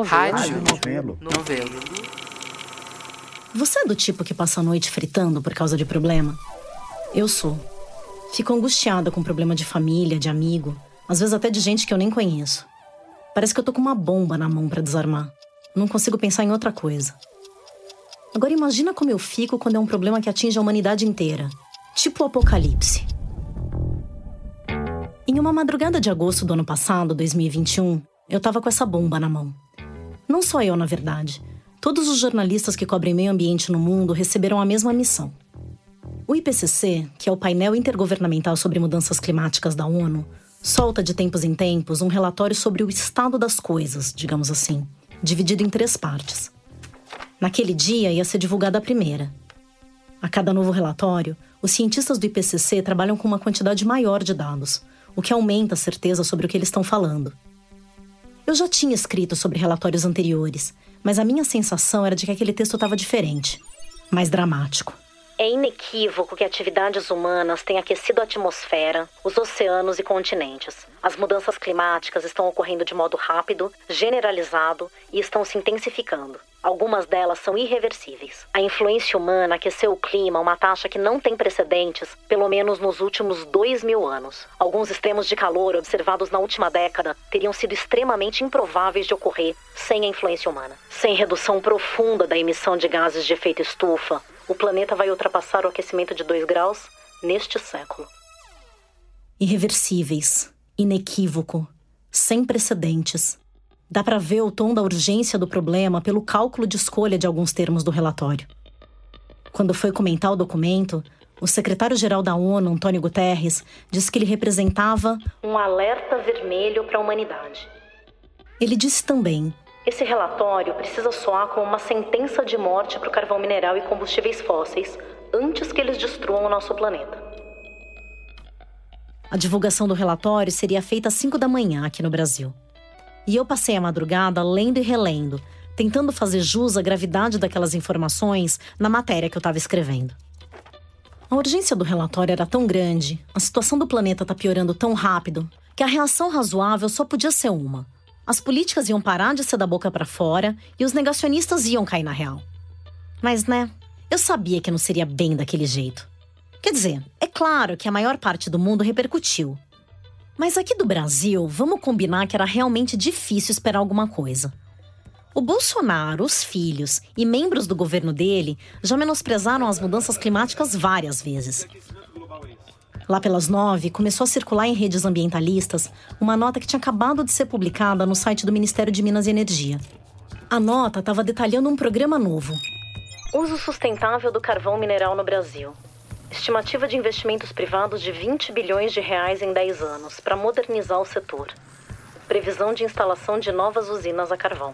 Rádio. Novelo. Novelo. Você é do tipo que passa a noite fritando por causa de problema? Eu sou. Fico angustiada com problema de família, de amigo, às vezes até de gente que eu nem conheço. Parece que eu tô com uma bomba na mão para desarmar. Não consigo pensar em outra coisa. Agora imagina como eu fico quando é um problema que atinge a humanidade inteira. Tipo o apocalipse. Em uma madrugada de agosto do ano passado, 2021, eu tava com essa bomba na mão. Não só eu, na verdade. Todos os jornalistas que cobrem meio ambiente no mundo receberam a mesma missão. O IPCC, que é o painel intergovernamental sobre mudanças climáticas da ONU, solta de tempos em tempos um relatório sobre o estado das coisas, digamos assim, dividido em três partes. Naquele dia ia ser divulgada a primeira. A cada novo relatório, os cientistas do IPCC trabalham com uma quantidade maior de dados, o que aumenta a certeza sobre o que eles estão falando. Eu já tinha escrito sobre relatórios anteriores, mas a minha sensação era de que aquele texto estava diferente, mais dramático. É inequívoco que atividades humanas têm aquecido a atmosfera, os oceanos e continentes. As mudanças climáticas estão ocorrendo de modo rápido, generalizado e estão se intensificando. Algumas delas são irreversíveis. A influência humana aqueceu o clima a uma taxa que não tem precedentes, pelo menos nos últimos dois mil anos. Alguns extremos de calor observados na última década teriam sido extremamente improváveis de ocorrer sem a influência humana. Sem redução profunda da emissão de gases de efeito estufa, o planeta vai ultrapassar o aquecimento de 2 graus neste século. Irreversíveis, inequívoco, sem precedentes. Dá para ver o tom da urgência do problema pelo cálculo de escolha de alguns termos do relatório. Quando foi comentar o documento, o secretário-geral da ONU, Antônio Guterres, disse que ele representava um alerta vermelho para a humanidade. Ele disse também esse relatório precisa soar como uma sentença de morte para o carvão mineral e combustíveis fósseis antes que eles destruam o nosso planeta. A divulgação do relatório seria feita às 5 da manhã aqui no Brasil. E eu passei a madrugada lendo e relendo, tentando fazer jus à gravidade daquelas informações na matéria que eu estava escrevendo. A urgência do relatório era tão grande, a situação do planeta está piorando tão rápido, que a reação razoável só podia ser uma: as políticas iam parar de ser da boca para fora e os negacionistas iam cair na real. Mas, né, eu sabia que não seria bem daquele jeito. Quer dizer, é claro que a maior parte do mundo repercutiu. Mas aqui do Brasil, vamos combinar que era realmente difícil esperar alguma coisa. O Bolsonaro, os filhos e membros do governo dele já menosprezaram as mudanças climáticas várias vezes. Lá pelas nove, começou a circular em redes ambientalistas uma nota que tinha acabado de ser publicada no site do Ministério de Minas e Energia. A nota estava detalhando um programa novo. Uso sustentável do carvão mineral no Brasil. Estimativa de investimentos privados de 20 bilhões de reais em 10 anos para modernizar o setor. Previsão de instalação de novas usinas a carvão.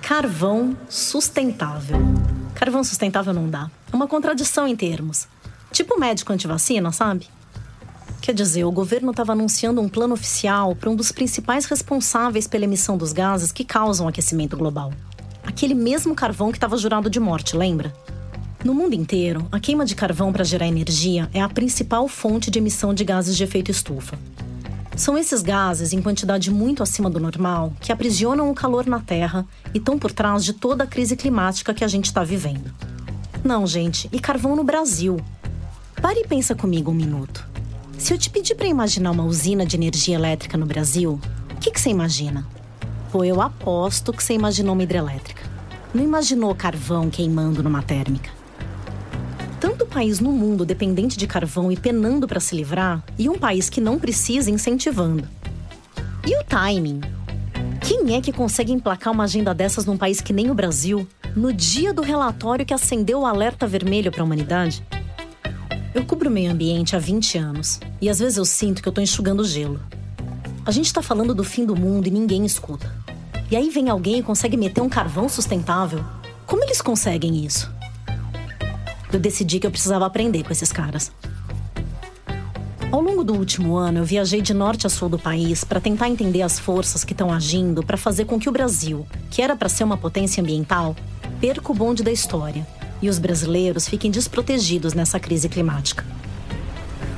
Carvão sustentável. Carvão sustentável não dá. É uma contradição em termos. Tipo médico antivacina, sabe? Quer dizer, o governo estava anunciando um plano oficial para um dos principais responsáveis pela emissão dos gases que causam aquecimento global. Aquele mesmo carvão que estava jurado de morte, lembra? No mundo inteiro, a queima de carvão para gerar energia é a principal fonte de emissão de gases de efeito estufa. São esses gases, em quantidade muito acima do normal, que aprisionam o calor na Terra e estão por trás de toda a crise climática que a gente está vivendo. Não, gente, e carvão no Brasil, Pare e pensa comigo um minuto. Se eu te pedir para imaginar uma usina de energia elétrica no Brasil, o que, que você imagina? Pô, eu aposto que você imaginou uma hidrelétrica. Não imaginou carvão queimando numa térmica. Tanto país no mundo dependente de carvão e penando para se livrar, e um país que não precisa incentivando. E o timing? Quem é que consegue emplacar uma agenda dessas num país que nem o Brasil, no dia do relatório que acendeu o alerta vermelho para a humanidade? Eu cubro o meio ambiente há 20 anos e às vezes eu sinto que eu tô enxugando gelo. A gente tá falando do fim do mundo e ninguém escuta. E aí vem alguém e consegue meter um carvão sustentável? Como eles conseguem isso? Eu decidi que eu precisava aprender com esses caras. Ao longo do último ano, eu viajei de norte a sul do país para tentar entender as forças que estão agindo para fazer com que o Brasil, que era para ser uma potência ambiental, perca o bonde da história e os brasileiros fiquem desprotegidos nessa crise climática.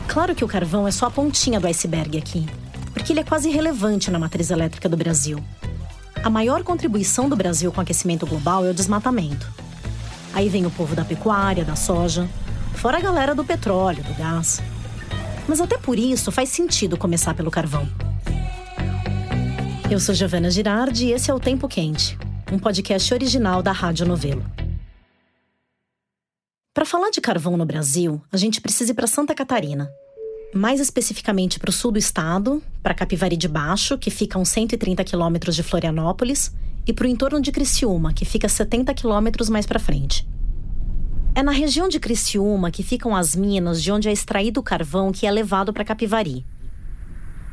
Claro que o carvão é só a pontinha do iceberg aqui, porque ele é quase irrelevante na matriz elétrica do Brasil. A maior contribuição do Brasil com o aquecimento global é o desmatamento. Aí vem o povo da pecuária, da soja, fora a galera do petróleo, do gás. Mas até por isso faz sentido começar pelo carvão. Eu sou Giovana Girardi e esse é o Tempo Quente, um podcast original da Rádio Novelo. Para falar de carvão no Brasil, a gente precisa ir para Santa Catarina. Mais especificamente para o sul do estado, para Capivari de Baixo, que fica a uns 130 quilômetros de Florianópolis, e para o entorno de Criciúma, que fica a 70 quilômetros mais para frente. É na região de Criciúma que ficam as minas de onde é extraído o carvão que é levado para Capivari.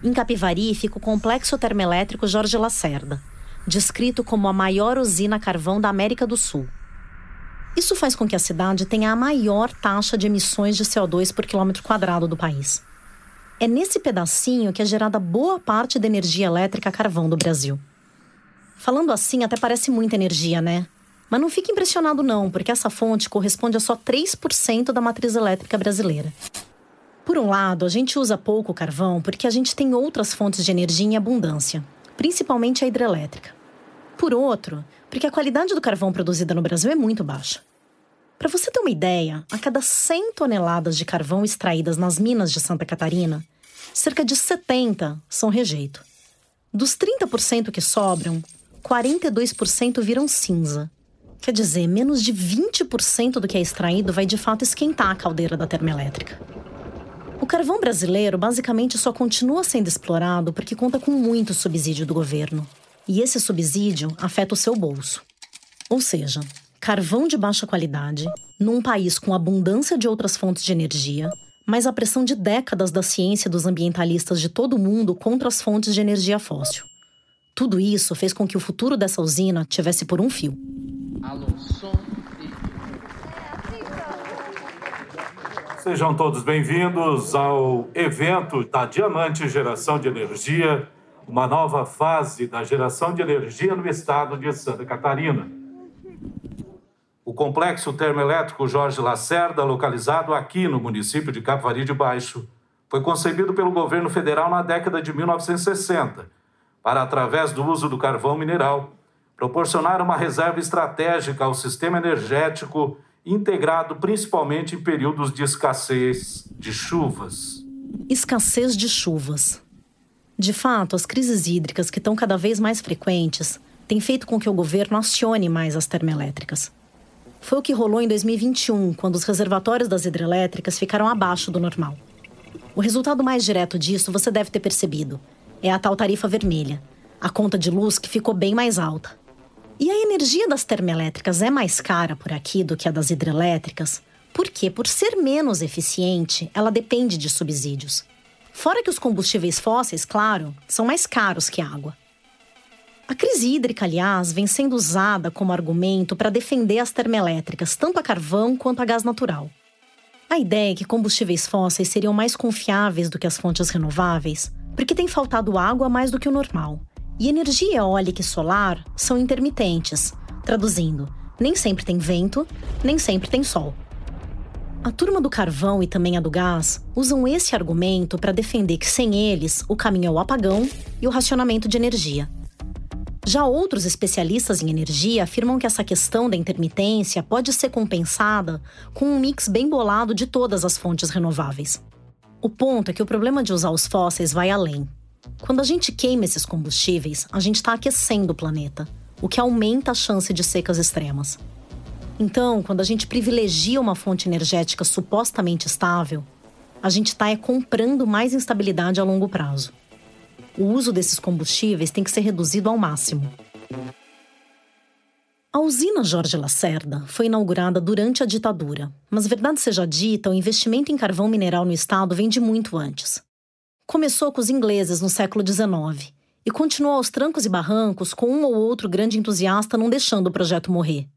Em Capivari fica o complexo termoelétrico Jorge Lacerda, descrito como a maior usina carvão da América do Sul. Isso faz com que a cidade tenha a maior taxa de emissões de CO2 por quilômetro quadrado do país. É nesse pedacinho que é gerada boa parte da energia elétrica carvão do Brasil. Falando assim, até parece muita energia, né? Mas não fique impressionado não, porque essa fonte corresponde a só 3% da matriz elétrica brasileira. Por um lado, a gente usa pouco carvão porque a gente tem outras fontes de energia em abundância, principalmente a hidrelétrica. Por outro, porque a qualidade do carvão produzida no Brasil é muito baixa. Para você ter uma ideia, a cada 100 toneladas de carvão extraídas nas minas de Santa Catarina, cerca de 70 são rejeito. Dos 30% que sobram, 42% viram cinza. Quer dizer, menos de 20% do que é extraído vai de fato esquentar a caldeira da termoelétrica. O carvão brasileiro basicamente só continua sendo explorado porque conta com muito subsídio do governo. E esse subsídio afeta o seu bolso. Ou seja, carvão de baixa qualidade, num país com abundância de outras fontes de energia, mas a pressão de décadas da ciência e dos ambientalistas de todo o mundo contra as fontes de energia fóssil. Tudo isso fez com que o futuro dessa usina tivesse por um fio. Alô, som Sejam todos bem-vindos ao evento da Diamante Geração de Energia, uma nova fase da geração de energia no estado de Santa Catarina. O complexo termoelétrico Jorge Lacerda, localizado aqui no município de Capivari de Baixo, foi concebido pelo governo federal na década de 1960 para, através do uso do carvão mineral, proporcionar uma reserva estratégica ao sistema energético integrado principalmente em períodos de escassez de chuvas. Escassez de chuvas. De fato, as crises hídricas que estão cada vez mais frequentes têm feito com que o governo acione mais as termoelétricas. Foi o que rolou em 2021, quando os reservatórios das hidrelétricas ficaram abaixo do normal. O resultado mais direto disso você deve ter percebido é a tal tarifa vermelha, a conta de luz que ficou bem mais alta. E a energia das termoelétricas é mais cara por aqui do que a das hidrelétricas, porque, por ser menos eficiente, ela depende de subsídios. Fora que os combustíveis fósseis, claro, são mais caros que a água. A crise hídrica, aliás, vem sendo usada como argumento para defender as termoelétricas, tanto a carvão quanto a gás natural. A ideia é que combustíveis fósseis seriam mais confiáveis do que as fontes renováveis porque tem faltado água mais do que o normal. E energia eólica e solar são intermitentes, traduzindo, nem sempre tem vento, nem sempre tem sol. A turma do carvão e também a do gás usam esse argumento para defender que sem eles o caminho é o apagão e o racionamento de energia. Já outros especialistas em energia afirmam que essa questão da intermitência pode ser compensada com um mix bem bolado de todas as fontes renováveis. O ponto é que o problema de usar os fósseis vai além. Quando a gente queima esses combustíveis, a gente está aquecendo o planeta, o que aumenta a chance de secas extremas. Então, quando a gente privilegia uma fonte energética supostamente estável, a gente está é comprando mais instabilidade a longo prazo. O uso desses combustíveis tem que ser reduzido ao máximo. A usina Jorge Lacerda foi inaugurada durante a ditadura, mas verdade seja dita, o investimento em carvão mineral no estado vem de muito antes. Começou com os ingleses no século XIX e continuou aos trancos e barrancos com um ou outro grande entusiasta não deixando o projeto morrer.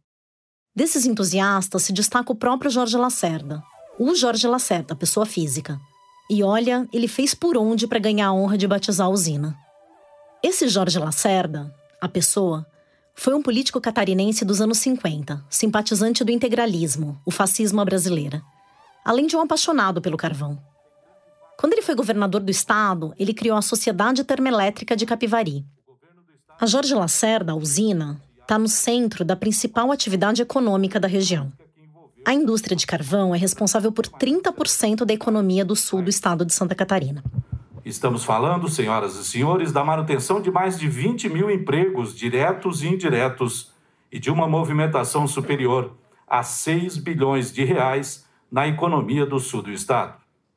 Desses entusiastas se destaca o próprio Jorge Lacerda, o Jorge Lacerda, pessoa física. E olha, ele fez por onde para ganhar a honra de batizar a usina. Esse Jorge Lacerda, a pessoa, foi um político catarinense dos anos 50, simpatizante do integralismo, o fascismo à brasileira, além de um apaixonado pelo carvão. Quando ele foi governador do estado, ele criou a Sociedade Termoelétrica de Capivari. A Jorge Lacerda, a usina, está no centro da principal atividade econômica da região. A indústria de carvão é responsável por 30% da economia do sul do estado de Santa Catarina. Estamos falando, senhoras e senhores, da manutenção de mais de 20 mil empregos diretos e indiretos e de uma movimentação superior a 6 bilhões de reais na economia do sul do estado.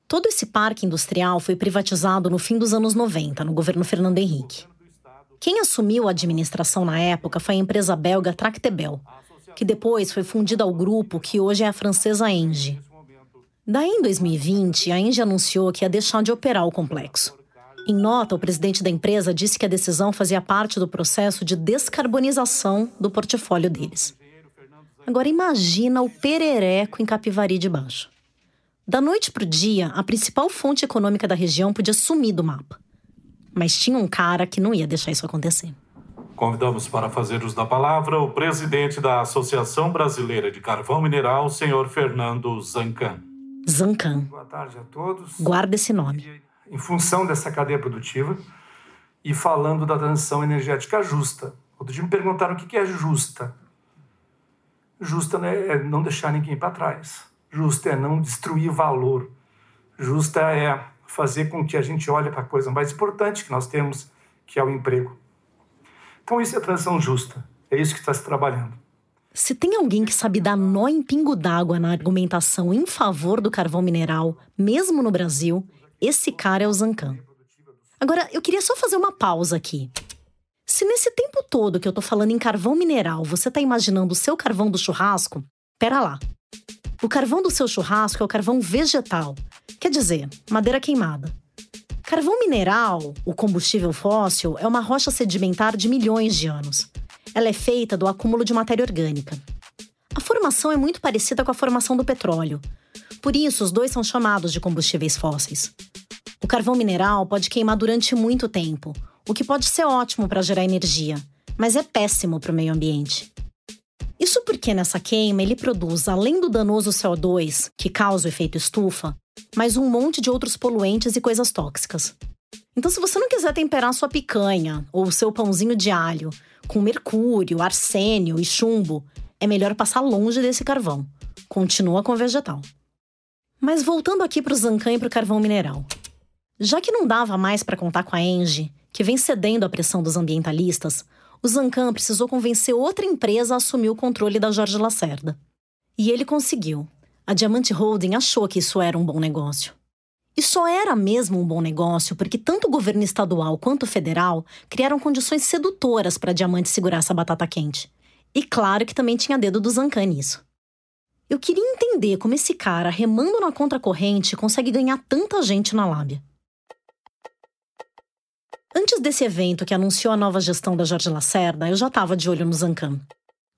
Todo esse parque industrial foi privatizado no fim dos anos 90, no governo Fernando Henrique. Quem assumiu a administração na época foi a empresa belga Tractebel, que depois foi fundida ao grupo que hoje é a francesa Engie. Daí, em 2020, a Engie anunciou que ia deixar de operar o complexo. Em nota, o presidente da empresa disse que a decisão fazia parte do processo de descarbonização do portfólio deles. Agora imagina o perereco em Capivari de Baixo. Da noite para o dia, a principal fonte econômica da região podia sumir do mapa. Mas tinha um cara que não ia deixar isso acontecer. Convidamos para fazer uso da palavra o presidente da Associação Brasileira de Carvão Mineral, senhor Fernando Zancan. Zancan. Boa tarde a todos. Guarda esse nome. Em função dessa cadeia produtiva e falando da transição energética justa. Outro dia me perguntaram o que é justa. Justa né, é não deixar ninguém para trás. Justa é não destruir valor. Justa é fazer com que a gente olhe para a coisa mais importante que nós temos, que é o emprego. Então, isso é transição justa. É isso que está se trabalhando. Se tem alguém que sabe dar nó em pingo d'água na argumentação em favor do carvão mineral, mesmo no Brasil, esse cara é o Zancan. Agora, eu queria só fazer uma pausa aqui. Se nesse tempo todo que eu tô falando em carvão mineral, você tá imaginando o seu carvão do churrasco, pera lá. O carvão do seu churrasco é o carvão vegetal, quer dizer, madeira queimada. Carvão mineral, o combustível fóssil, é uma rocha sedimentar de milhões de anos. Ela é feita do acúmulo de matéria orgânica. A formação é muito parecida com a formação do petróleo. Por isso, os dois são chamados de combustíveis fósseis. O carvão mineral pode queimar durante muito tempo, o que pode ser ótimo para gerar energia, mas é péssimo para o meio ambiente. Isso porque nessa queima ele produz, além do danoso CO2, que causa o efeito estufa, mais um monte de outros poluentes e coisas tóxicas. Então, se você não quiser temperar sua picanha ou o seu pãozinho de alho com mercúrio, arsênio e chumbo, é melhor passar longe desse carvão. Continua com o vegetal. Mas voltando aqui para o Zancan e para o carvão mineral. Já que não dava mais para contar com a Engie, que vem cedendo à pressão dos ambientalistas, o Zancan precisou convencer outra empresa a assumir o controle da Jorge Lacerda. E ele conseguiu. A Diamante Holding achou que isso era um bom negócio. E só era mesmo um bom negócio porque tanto o governo estadual quanto o federal criaram condições sedutoras para a Diamante segurar essa batata quente. E claro que também tinha dedo do Zancan nisso. Eu queria entender como esse cara, remando na contracorrente, consegue ganhar tanta gente na lábia. Antes desse evento que anunciou a nova gestão da Jorge Lacerda, eu já estava de olho no Zancan.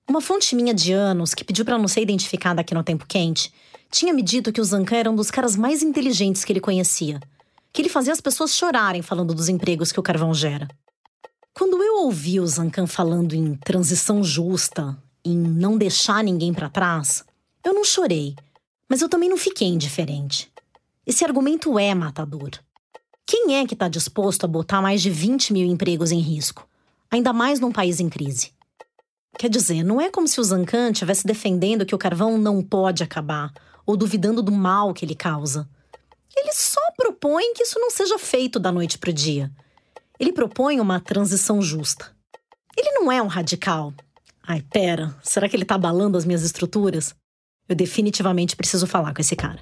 Uma fonte minha de anos, que pediu para não ser identificada aqui no Tempo Quente, tinha me dito que o Zancan era um dos caras mais inteligentes que ele conhecia. Que ele fazia as pessoas chorarem falando dos empregos que o carvão gera. Quando eu ouvi o Zancan falando em transição justa, em não deixar ninguém para trás, eu não chorei, mas eu também não fiquei indiferente. Esse argumento é matador. Quem é que está disposto a botar mais de 20 mil empregos em risco? Ainda mais num país em crise. Quer dizer, não é como se o Zancan estivesse defendendo que o carvão não pode acabar ou duvidando do mal que ele causa. Ele só propõe que isso não seja feito da noite para o dia. Ele propõe uma transição justa. Ele não é um radical. Ai, pera, será que ele está abalando as minhas estruturas? Eu definitivamente preciso falar com esse cara.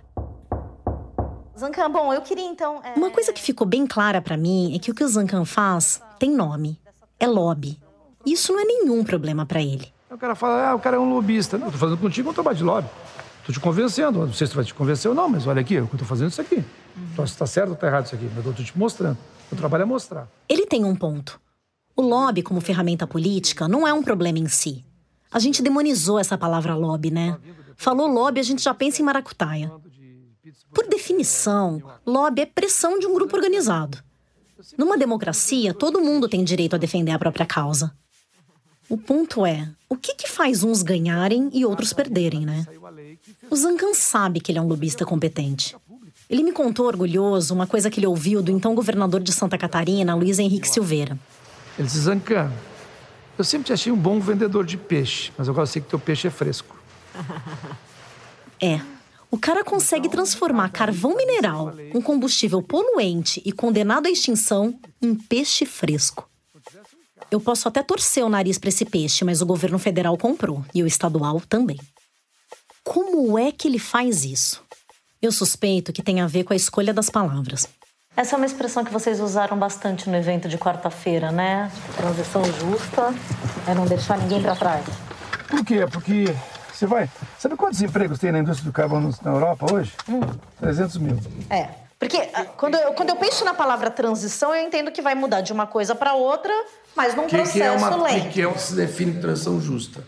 Zancan, bom, eu queria então. É... Uma coisa que ficou bem clara para mim é que o que o Zancan faz tem nome. É lobby. E isso não é nenhum problema para ele. O cara fala, ah, o cara é um lobista. Não, eu tô fazendo contigo um trabalho de lobby. Tô te convencendo. Não sei se tu vai te convencer ou não, mas olha aqui, eu tô fazendo isso aqui. Uhum. Se tá certo ou tá errado isso aqui, mas eu tô te mostrando. O trabalho é mostrar. Ele tem um ponto. O lobby como ferramenta política não é um problema em si. A gente demonizou essa palavra lobby, né? Falou lobby, a gente já pensa em maracutaia. Por definição, lobby é pressão de um grupo organizado. Numa democracia, todo mundo tem direito a defender a própria causa. O ponto é, o que, que faz uns ganharem e outros perderem, né? O Zancan sabe que ele é um lobista competente. Ele me contou orgulhoso uma coisa que ele ouviu do então governador de Santa Catarina, Luiz Henrique Silveira. Ele disse, Zancan, Eu sempre te achei um bom vendedor de peixe, mas agora sei que teu peixe é fresco. É. O cara consegue transformar carvão mineral, um combustível poluente e condenado à extinção, em peixe fresco. Eu posso até torcer o nariz para esse peixe, mas o governo federal comprou e o estadual também. Como é que ele faz isso? Eu suspeito que tem a ver com a escolha das palavras. Essa é uma expressão que vocês usaram bastante no evento de quarta-feira, né? Transição justa é não deixar ninguém para trás. Por quê? Porque você vai. Sabe quantos empregos tem na indústria do carvão na Europa hoje? Hum. 300 mil. É. Porque ah, quando eu, quando eu penso na palavra transição, eu entendo que vai mudar de uma coisa para outra, mas num que processo que é uma, lento. O que, é, se define transição justa?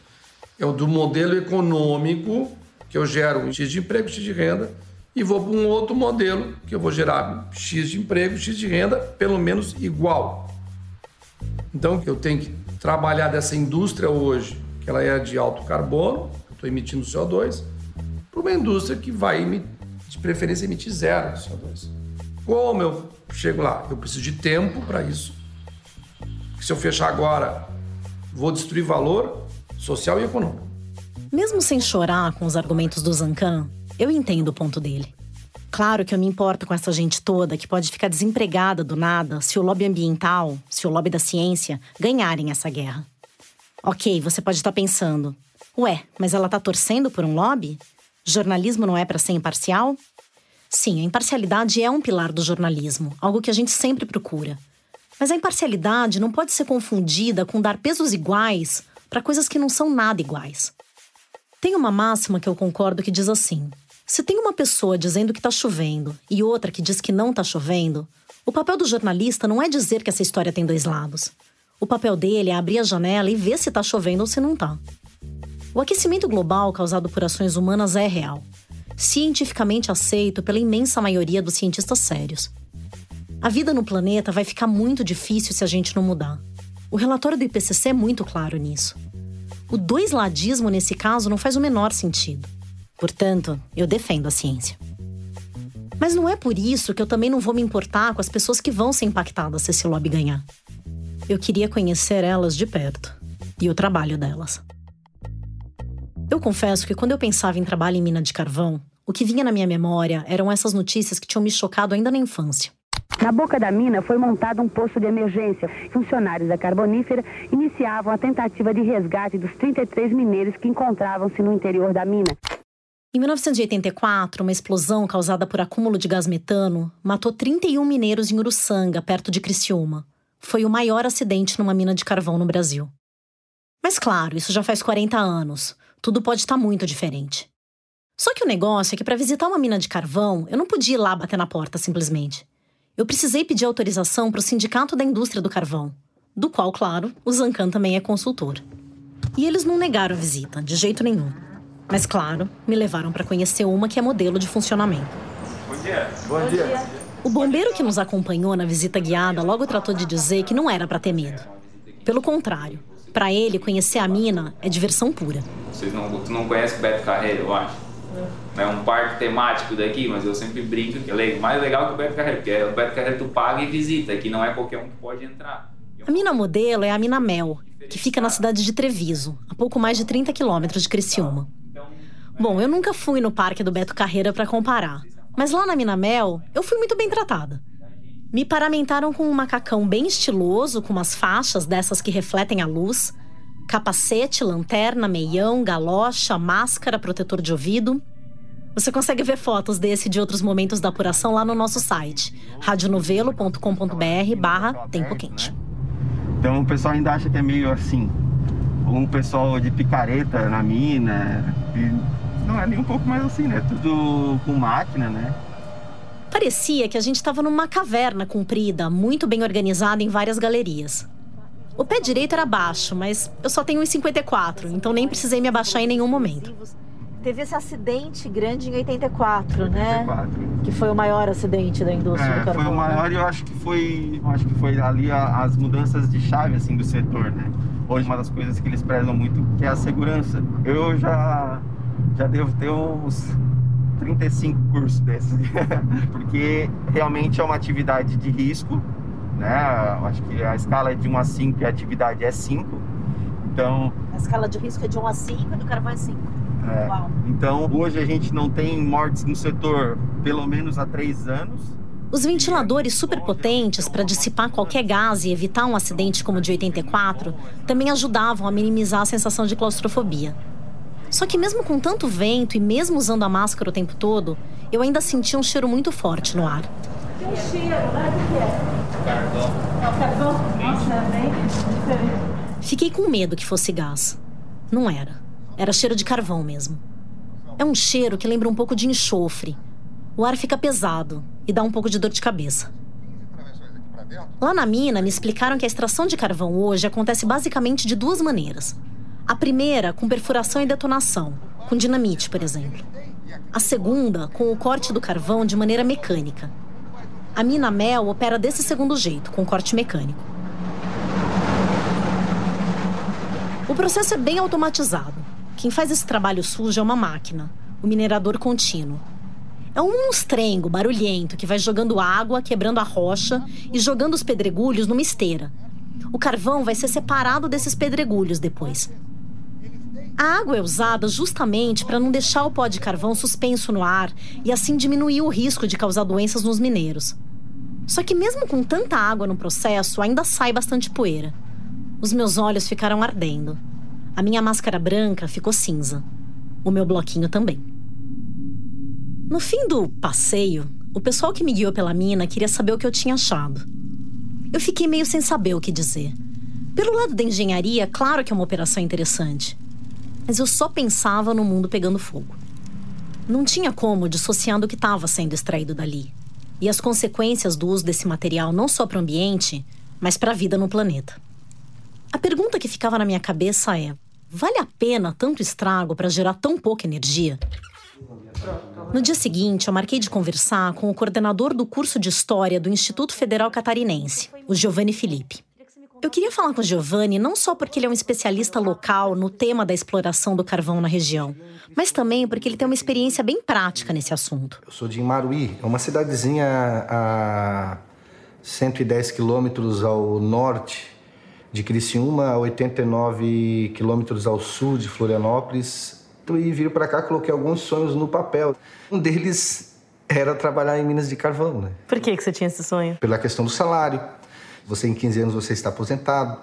É o do modelo econômico, que eu gero X de emprego, X de renda, e vou para um outro modelo, que eu vou gerar X de emprego, X de renda, pelo menos igual. Então, eu tenho que trabalhar dessa indústria hoje, que ela é de alto carbono, estou emitindo CO2, para uma indústria que vai emitir de preferência emitir zero CO2. Como eu chego lá? Eu preciso de tempo para isso. Se eu fechar agora, vou destruir valor social e econômico. Mesmo sem chorar com os argumentos do Zancan, eu entendo o ponto dele. Claro que eu me importo com essa gente toda que pode ficar desempregada do nada se o lobby ambiental, se o lobby da ciência ganharem essa guerra. Ok, você pode estar pensando: ué, mas ela está torcendo por um lobby? Jornalismo não é para ser imparcial? Sim, a imparcialidade é um pilar do jornalismo, algo que a gente sempre procura. Mas a imparcialidade não pode ser confundida com dar pesos iguais para coisas que não são nada iguais. Tem uma máxima que eu concordo que diz assim: se tem uma pessoa dizendo que está chovendo e outra que diz que não está chovendo, o papel do jornalista não é dizer que essa história tem dois lados. O papel dele é abrir a janela e ver se está chovendo ou se não está. O aquecimento global causado por ações humanas é real, cientificamente aceito pela imensa maioria dos cientistas sérios. A vida no planeta vai ficar muito difícil se a gente não mudar. O relatório do IPCC é muito claro nisso. O dois-ladismo nesse caso não faz o menor sentido. Portanto, eu defendo a ciência. Mas não é por isso que eu também não vou me importar com as pessoas que vão ser impactadas se esse lobby ganhar. Eu queria conhecer elas de perto e o trabalho delas. Eu confesso que quando eu pensava em trabalho em mina de carvão, o que vinha na minha memória eram essas notícias que tinham me chocado ainda na infância. Na boca da mina foi montado um posto de emergência. Funcionários da carbonífera iniciavam a tentativa de resgate dos 33 mineiros que encontravam-se no interior da mina. Em 1984, uma explosão causada por acúmulo de gás metano matou 31 mineiros em Uruçanga, perto de Criciúma. Foi o maior acidente numa mina de carvão no Brasil. Mas claro, isso já faz 40 anos tudo pode estar muito diferente. Só que o negócio é que para visitar uma mina de carvão, eu não podia ir lá bater na porta simplesmente. Eu precisei pedir autorização para o Sindicato da Indústria do Carvão, do qual, claro, o Zancan também é consultor. E eles não negaram a visita, de jeito nenhum. Mas, claro, me levaram para conhecer uma que é modelo de funcionamento. Bom dia. Bom dia. O bombeiro que nos acompanhou na visita guiada logo tratou de dizer que não era para ter medo. Pelo contrário, para ele, conhecer a mina é diversão pura. Vocês não, tu não conhece o Beto Carreiro, eu acho. É um parque temático daqui, mas eu sempre brinco que é mais legal que o Beto Carreiro, porque o Beto Carreiro tu paga e visita, que não é qualquer um que pode entrar. A mina modelo é a Mina Mel, que fica na cidade de Treviso, a pouco mais de 30 quilômetros de Criciúma. Bom, eu nunca fui no parque do Beto Carreira para comparar, mas lá na Mina Mel eu fui muito bem tratada. Me paramentaram com um macacão bem estiloso, com umas faixas dessas que refletem a luz, capacete, lanterna, meião, galocha, máscara, protetor de ouvido. Você consegue ver fotos desse e de outros momentos da apuração lá no nosso site, radionovelo.com.br barra Tempo Quente. Então o pessoal ainda acha que é meio assim, um pessoal de picareta na mina. não é nem um pouco mais assim, né? Tudo com máquina, né? Parecia que a gente estava numa caverna comprida, muito bem organizada em várias galerias. O pé direito era baixo, mas eu só tenho 1,54, então nem precisei me abaixar em nenhum momento. Teve esse acidente grande em 84, 84. né? Que foi o maior acidente da indústria é, do carvão. Foi o maior e eu acho que foi, acho que foi ali a, as mudanças de chave assim do setor, né? Hoje uma das coisas que eles prezam muito que é a segurança. Eu já já devo ter uns 35 cursos desses, porque realmente é uma atividade de risco, né? Acho que a escala é de 1 a 5 e a atividade é 5. Então. A escala de risco é de 1 a 5 e do carvão é 5. É. Uau. Então, hoje a gente não tem mortes no setor pelo menos há três anos. Os ventiladores superpotentes para dissipar qualquer gás e evitar um acidente como o de 84 também ajudavam a minimizar a sensação de claustrofobia. Só que mesmo com tanto vento e mesmo usando a máscara o tempo todo, eu ainda sentia um cheiro muito forte no ar. Tem um cheiro, né? O que é? Carvão. É o carvão? Nossa, é bem diferente. Fiquei com medo que fosse gás. Não era. Era cheiro de carvão mesmo. É um cheiro que lembra um pouco de enxofre. O ar fica pesado e dá um pouco de dor de cabeça. Lá na mina, me explicaram que a extração de carvão hoje acontece basicamente de duas maneiras. A primeira, com perfuração e detonação, com dinamite, por exemplo. A segunda, com o corte do carvão de maneira mecânica. A mina Mel opera desse segundo jeito, com corte mecânico. O processo é bem automatizado. Quem faz esse trabalho sujo é uma máquina, o minerador contínuo. É um monstrengo barulhento que vai jogando água, quebrando a rocha e jogando os pedregulhos numa esteira. O carvão vai ser separado desses pedregulhos depois. A água é usada justamente para não deixar o pó de carvão suspenso no ar e assim diminuir o risco de causar doenças nos mineiros. Só que, mesmo com tanta água no processo, ainda sai bastante poeira. Os meus olhos ficaram ardendo. A minha máscara branca ficou cinza. O meu bloquinho também. No fim do passeio, o pessoal que me guiou pela mina queria saber o que eu tinha achado. Eu fiquei meio sem saber o que dizer. Pelo lado da engenharia, claro que é uma operação interessante. Mas eu só pensava no mundo pegando fogo. Não tinha como dissociar do que estava sendo extraído dali. E as consequências do uso desse material não só para o ambiente, mas para a vida no planeta. A pergunta que ficava na minha cabeça é: vale a pena tanto estrago para gerar tão pouca energia? No dia seguinte, eu marquei de conversar com o coordenador do curso de História do Instituto Federal Catarinense, o Giovanni Felipe. Eu queria falar com o Giovanni não só porque ele é um especialista local no tema da exploração do carvão na região, mas também porque ele tem uma experiência bem prática nesse assunto. Eu sou de Imaruí, é uma cidadezinha a 110 quilômetros ao norte de Criciúma, a 89 quilômetros ao sul de Florianópolis. E vim para cá, coloquei alguns sonhos no papel. Um deles era trabalhar em minas de carvão, né? Por que, que você tinha esse sonho? Pela questão do salário. Você em 15 anos você está aposentado.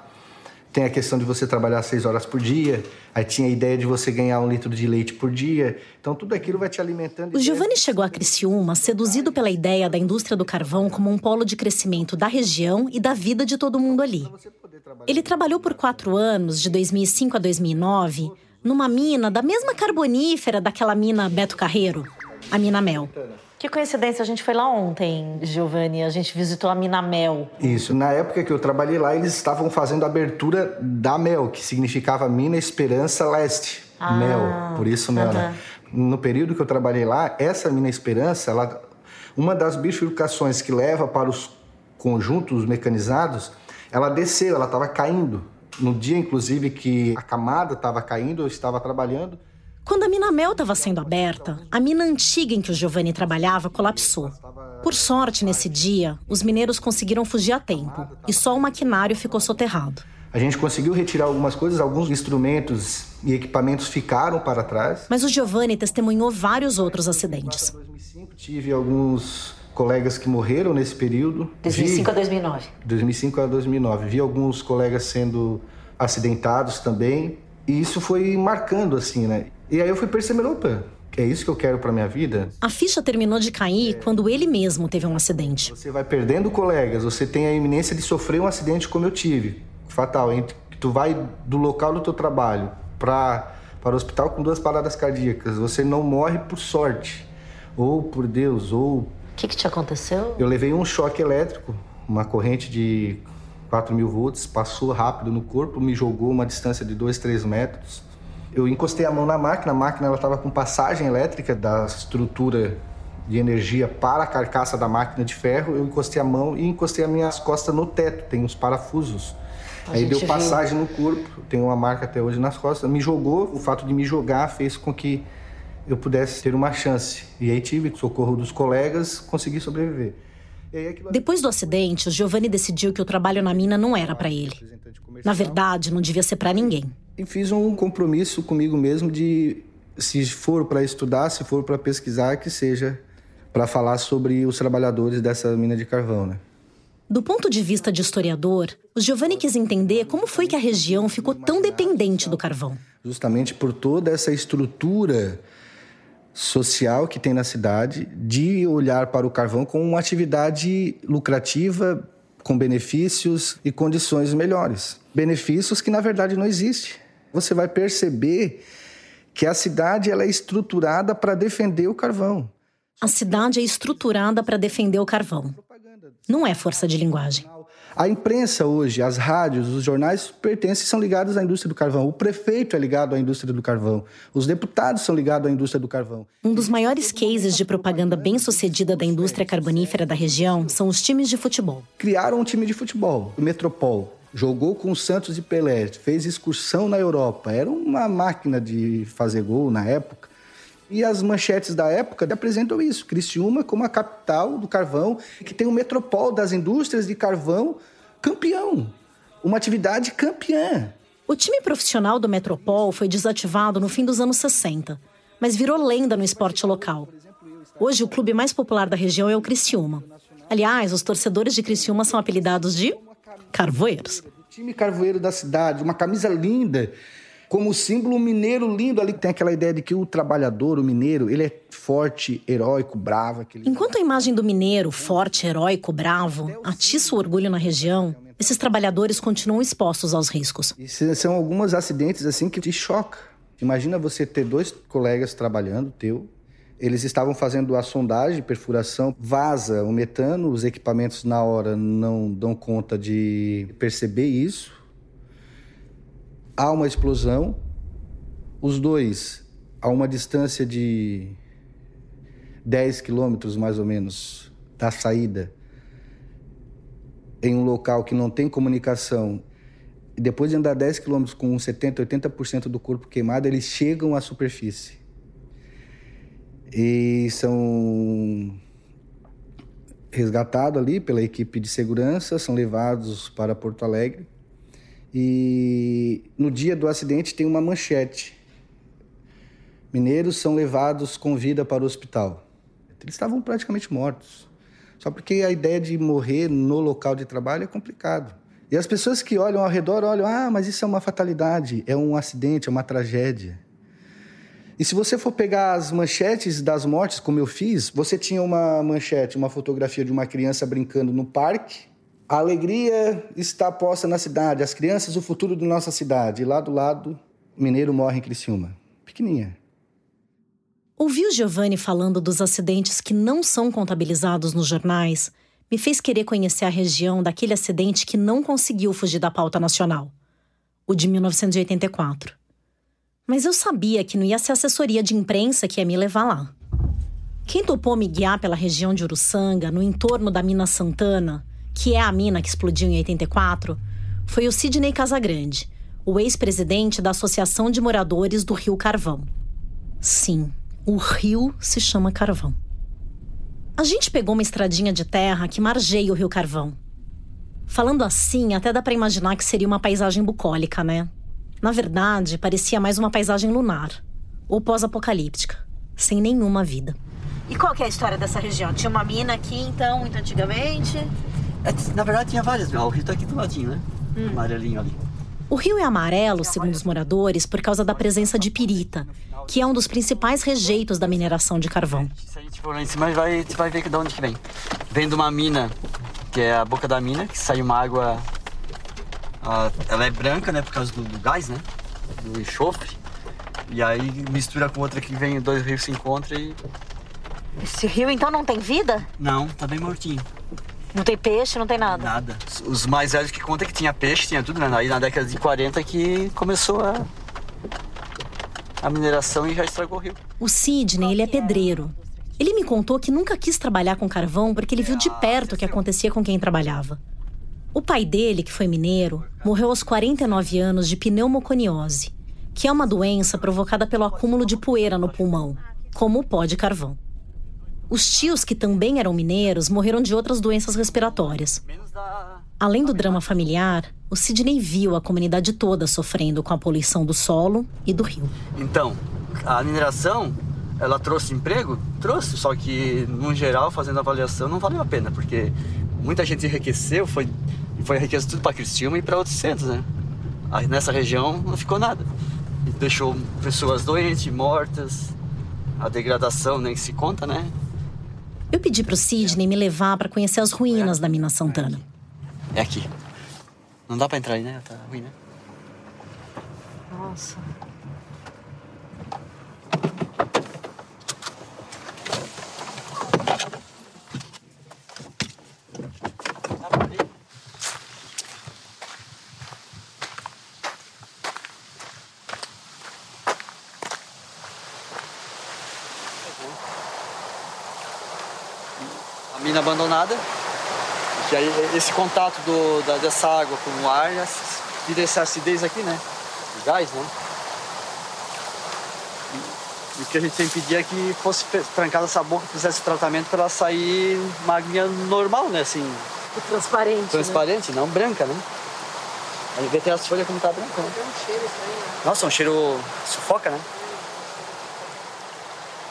Tem a questão de você trabalhar seis horas por dia. Aí tinha a ideia de você ganhar um litro de leite por dia. Então tudo aquilo vai te alimentando. O Giovanni chegou a Criciúma seduzido pela ideia da indústria do carvão como um polo de crescimento da região e da vida de todo mundo ali. Ele trabalhou por quatro anos, de 2005 a 2009, numa mina da mesma carbonífera daquela mina Beto Carreiro, a Mina Mel. Que coincidência, a gente foi lá ontem, Giovanni. A gente visitou a Mina Mel. Isso. Na época que eu trabalhei lá, eles estavam fazendo a abertura da Mel, que significava Mina Esperança Leste. Ah, Mel, por isso Mel, né? No período que eu trabalhei lá, essa Mina Esperança, ela, uma das bifurcações que leva para os conjuntos mecanizados, ela desceu, ela estava caindo. No dia, inclusive, que a camada estava caindo, eu estava trabalhando. Quando a mina Mel estava sendo aberta, a mina antiga em que o Giovanni trabalhava colapsou. Por sorte, nesse dia, os mineiros conseguiram fugir a tempo e só o maquinário ficou soterrado. A gente conseguiu retirar algumas coisas, alguns instrumentos e equipamentos ficaram para trás. Mas o Giovanni testemunhou vários outros acidentes. 2005 tive alguns colegas que morreram nesse período. 2005 a 2009. 2005 a 2009. Vi alguns colegas sendo acidentados também. E isso foi marcando, assim, né? E aí eu fui percebendo, opa, é isso que eu quero para minha vida? A ficha terminou de cair quando ele mesmo teve um acidente. Você vai perdendo colegas, você tem a iminência de sofrer um acidente como eu tive. Fatal, hein? Tu vai do local do teu trabalho para para o hospital com duas paradas cardíacas. Você não morre por sorte, ou por Deus, ou O que, que te aconteceu? Eu levei um choque elétrico, uma corrente de 4 mil volts, passou rápido no corpo, me jogou uma distância de 2, 3 metros. Eu encostei a mão na máquina, a máquina estava com passagem elétrica da estrutura de energia para a carcaça da máquina de ferro. Eu encostei a mão e encostei as minhas costas no teto, tem uns parafusos. A Aí deu viu. passagem no corpo, tem uma marca até hoje nas costas. Me jogou, o fato de me jogar fez com que eu pudesse ter uma chance. E aí tive socorro dos colegas, consegui sobreviver. Depois do acidente, o Giovanni decidiu que o trabalho na mina não era para ele. Na verdade, não devia ser para ninguém. E fiz um compromisso comigo mesmo de, se for para estudar, se for para pesquisar, que seja para falar sobre os trabalhadores dessa mina de carvão, né? Do ponto de vista de historiador, o Giovanni quis entender como foi que a região ficou tão dependente do carvão. Justamente por toda essa estrutura social que tem na cidade de olhar para o carvão como uma atividade lucrativa, com benefícios e condições melhores. Benefícios que na verdade não existem. Você vai perceber que a cidade ela é estruturada para defender o carvão. A cidade é estruturada para defender o carvão. Não é força de linguagem. A imprensa hoje, as rádios, os jornais pertencem são ligados à indústria do carvão. O prefeito é ligado à indústria do carvão. Os deputados são ligados à indústria do carvão. Um dos maiores cases de propaganda bem-sucedida da indústria carbonífera da região são os times de futebol. Criaram um time de futebol, o Metropol. Jogou com o Santos e Pelé, fez excursão na Europa. Era uma máquina de fazer gol na época. E as manchetes da época apresentam isso: Criciúma como a capital do carvão, que tem o metropol das indústrias de carvão campeão. Uma atividade campeã. O time profissional do Metropol foi desativado no fim dos anos 60, mas virou lenda no esporte local. Hoje, o clube mais popular da região é o Criciúma. Aliás, os torcedores de Criciúma são apelidados de carvoeiros. Time carvoeiro da cidade, uma camisa linda como símbolo mineiro lindo. Ali tem aquela ideia de que o trabalhador, o mineiro, ele é forte, heróico, bravo. Aquele... Enquanto a imagem do mineiro, forte, heróico, bravo, atiça o orgulho na região, esses trabalhadores continuam expostos aos riscos. E são alguns acidentes assim que te choca. Imagina você ter dois colegas trabalhando, teu, eles estavam fazendo a sondagem, perfuração, vaza o metano, os equipamentos na hora não dão conta de perceber isso há uma explosão, os dois a uma distância de 10 quilômetros mais ou menos da saída, em um local que não tem comunicação, e depois de andar 10 quilômetros com 70%, 80% do corpo queimado, eles chegam à superfície. E são resgatados ali pela equipe de segurança, são levados para Porto Alegre e no dia do acidente tem uma manchete. Mineiros são levados com vida para o hospital. Eles estavam praticamente mortos. Só porque a ideia de morrer no local de trabalho é complicado. E as pessoas que olham ao redor olham, ah, mas isso é uma fatalidade, é um acidente, é uma tragédia. E se você for pegar as manchetes das mortes, como eu fiz, você tinha uma manchete, uma fotografia de uma criança brincando no parque, a alegria está posta na cidade, as crianças, o futuro da nossa cidade. E lá do lado, mineiro morre em Criciúma. Pequenininha. Ouvir o Giovanni falando dos acidentes que não são contabilizados nos jornais me fez querer conhecer a região daquele acidente que não conseguiu fugir da pauta nacional, o de 1984. Mas eu sabia que não ia ser a assessoria de imprensa que ia me levar lá. Quem topou me guiar pela região de Uruçanga, no entorno da Mina Santana, que é a mina que explodiu em 84, foi o Sidney Casagrande, o ex-presidente da Associação de Moradores do Rio Carvão. Sim, o rio se chama Carvão. A gente pegou uma estradinha de terra que margeia o Rio Carvão. Falando assim, até dá para imaginar que seria uma paisagem bucólica, né? Na verdade, parecia mais uma paisagem lunar, ou pós-apocalíptica, sem nenhuma vida. E qual é a história dessa região? Tinha uma mina aqui, então, muito antigamente? É, na verdade, tinha várias. O rio está aqui do ladinho, né? Hum. Amarelinho ali. O rio é amarelo, segundo os moradores, por causa da presença de pirita, que é um dos principais rejeitos da mineração de carvão. Se a gente for lá em cima, vai, você vai ver de onde que vem. Vem de uma mina, que é a boca da mina, que sai uma água... ela é branca, né, por causa do, do gás, né? Do enxofre. E aí mistura com outra que vem, dois rios se encontram e... Esse rio, então, não tem vida? Não, tá bem mortinho. Não tem peixe, não tem nada? Nada. Os mais velhos que contam que tinha peixe, tinha tudo, né? Aí na década de 40 que começou a, a mineração e já estragou o rio. O Sidney, ele é pedreiro. Ele me contou que nunca quis trabalhar com carvão porque ele viu de perto o que acontecia com quem trabalhava. O pai dele, que foi mineiro, morreu aos 49 anos de pneumoconiose, que é uma doença provocada pelo acúmulo de poeira no pulmão, como o pó de carvão. Os tios, que também eram mineiros, morreram de outras doenças respiratórias. Além do drama familiar, o Sidney viu a comunidade toda sofrendo com a poluição do solo e do rio. Então, a mineração, ela trouxe emprego? Trouxe, só que, no geral, fazendo avaliação, não valeu a pena, porque muita gente enriqueceu, foi, foi enriquecido tudo para Criciúma e para outros centros, né? Aí nessa região não ficou nada. Deixou pessoas doentes, mortas, a degradação nem se conta, né? Eu pedi pro Sidney me levar para conhecer as ruínas da mina Santana. É aqui. Não dá para entrar aí, né? Tá ruim, né? Nossa. A abandonada. Que aí esse contato do, da, dessa água com o ar e dessa acidez aqui, né? O gás, né? E, e o que a gente sempre pedia é que fosse trancada essa boca, fizesse o tratamento para ela sair uma aguinha normal, né? Assim, Transparente. transparente, não branca, né? Aí vê até as folhas como tá branca, né? Né? Um cheiro estranho. Nossa, um cheiro sufoca, né?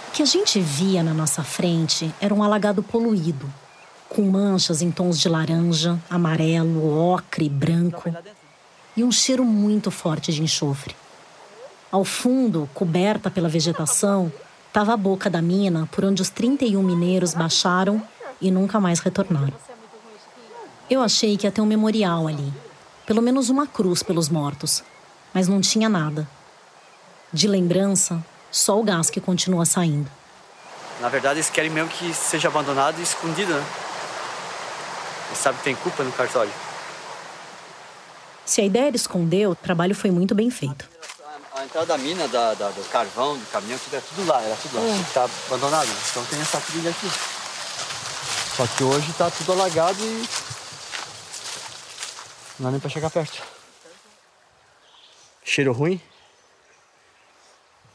O que a gente via na nossa frente era um alagado poluído, com manchas em tons de laranja, amarelo, ocre, branco e um cheiro muito forte de enxofre. Ao fundo, coberta pela vegetação, estava a boca da mina por onde os 31 mineiros baixaram e nunca mais retornaram. Eu achei que ia ter um memorial ali, pelo menos uma cruz pelos mortos, mas não tinha nada. De lembrança, só o gás que continua saindo. Na verdade, eles querem mesmo que seja abandonado e escondido, né? Eles sabem que tem culpa no cartório. Se a ideia era esconder, o trabalho foi muito bem feito. A entrada da mina, da, da- do carvão, do caminhão, tudo, é tudo lá, era tudo lá. É. Tá abandonado. Então tem essa trilha aqui. Só que hoje tá tudo alagado e. Não dá nem pra chegar perto. Cheiro ruim.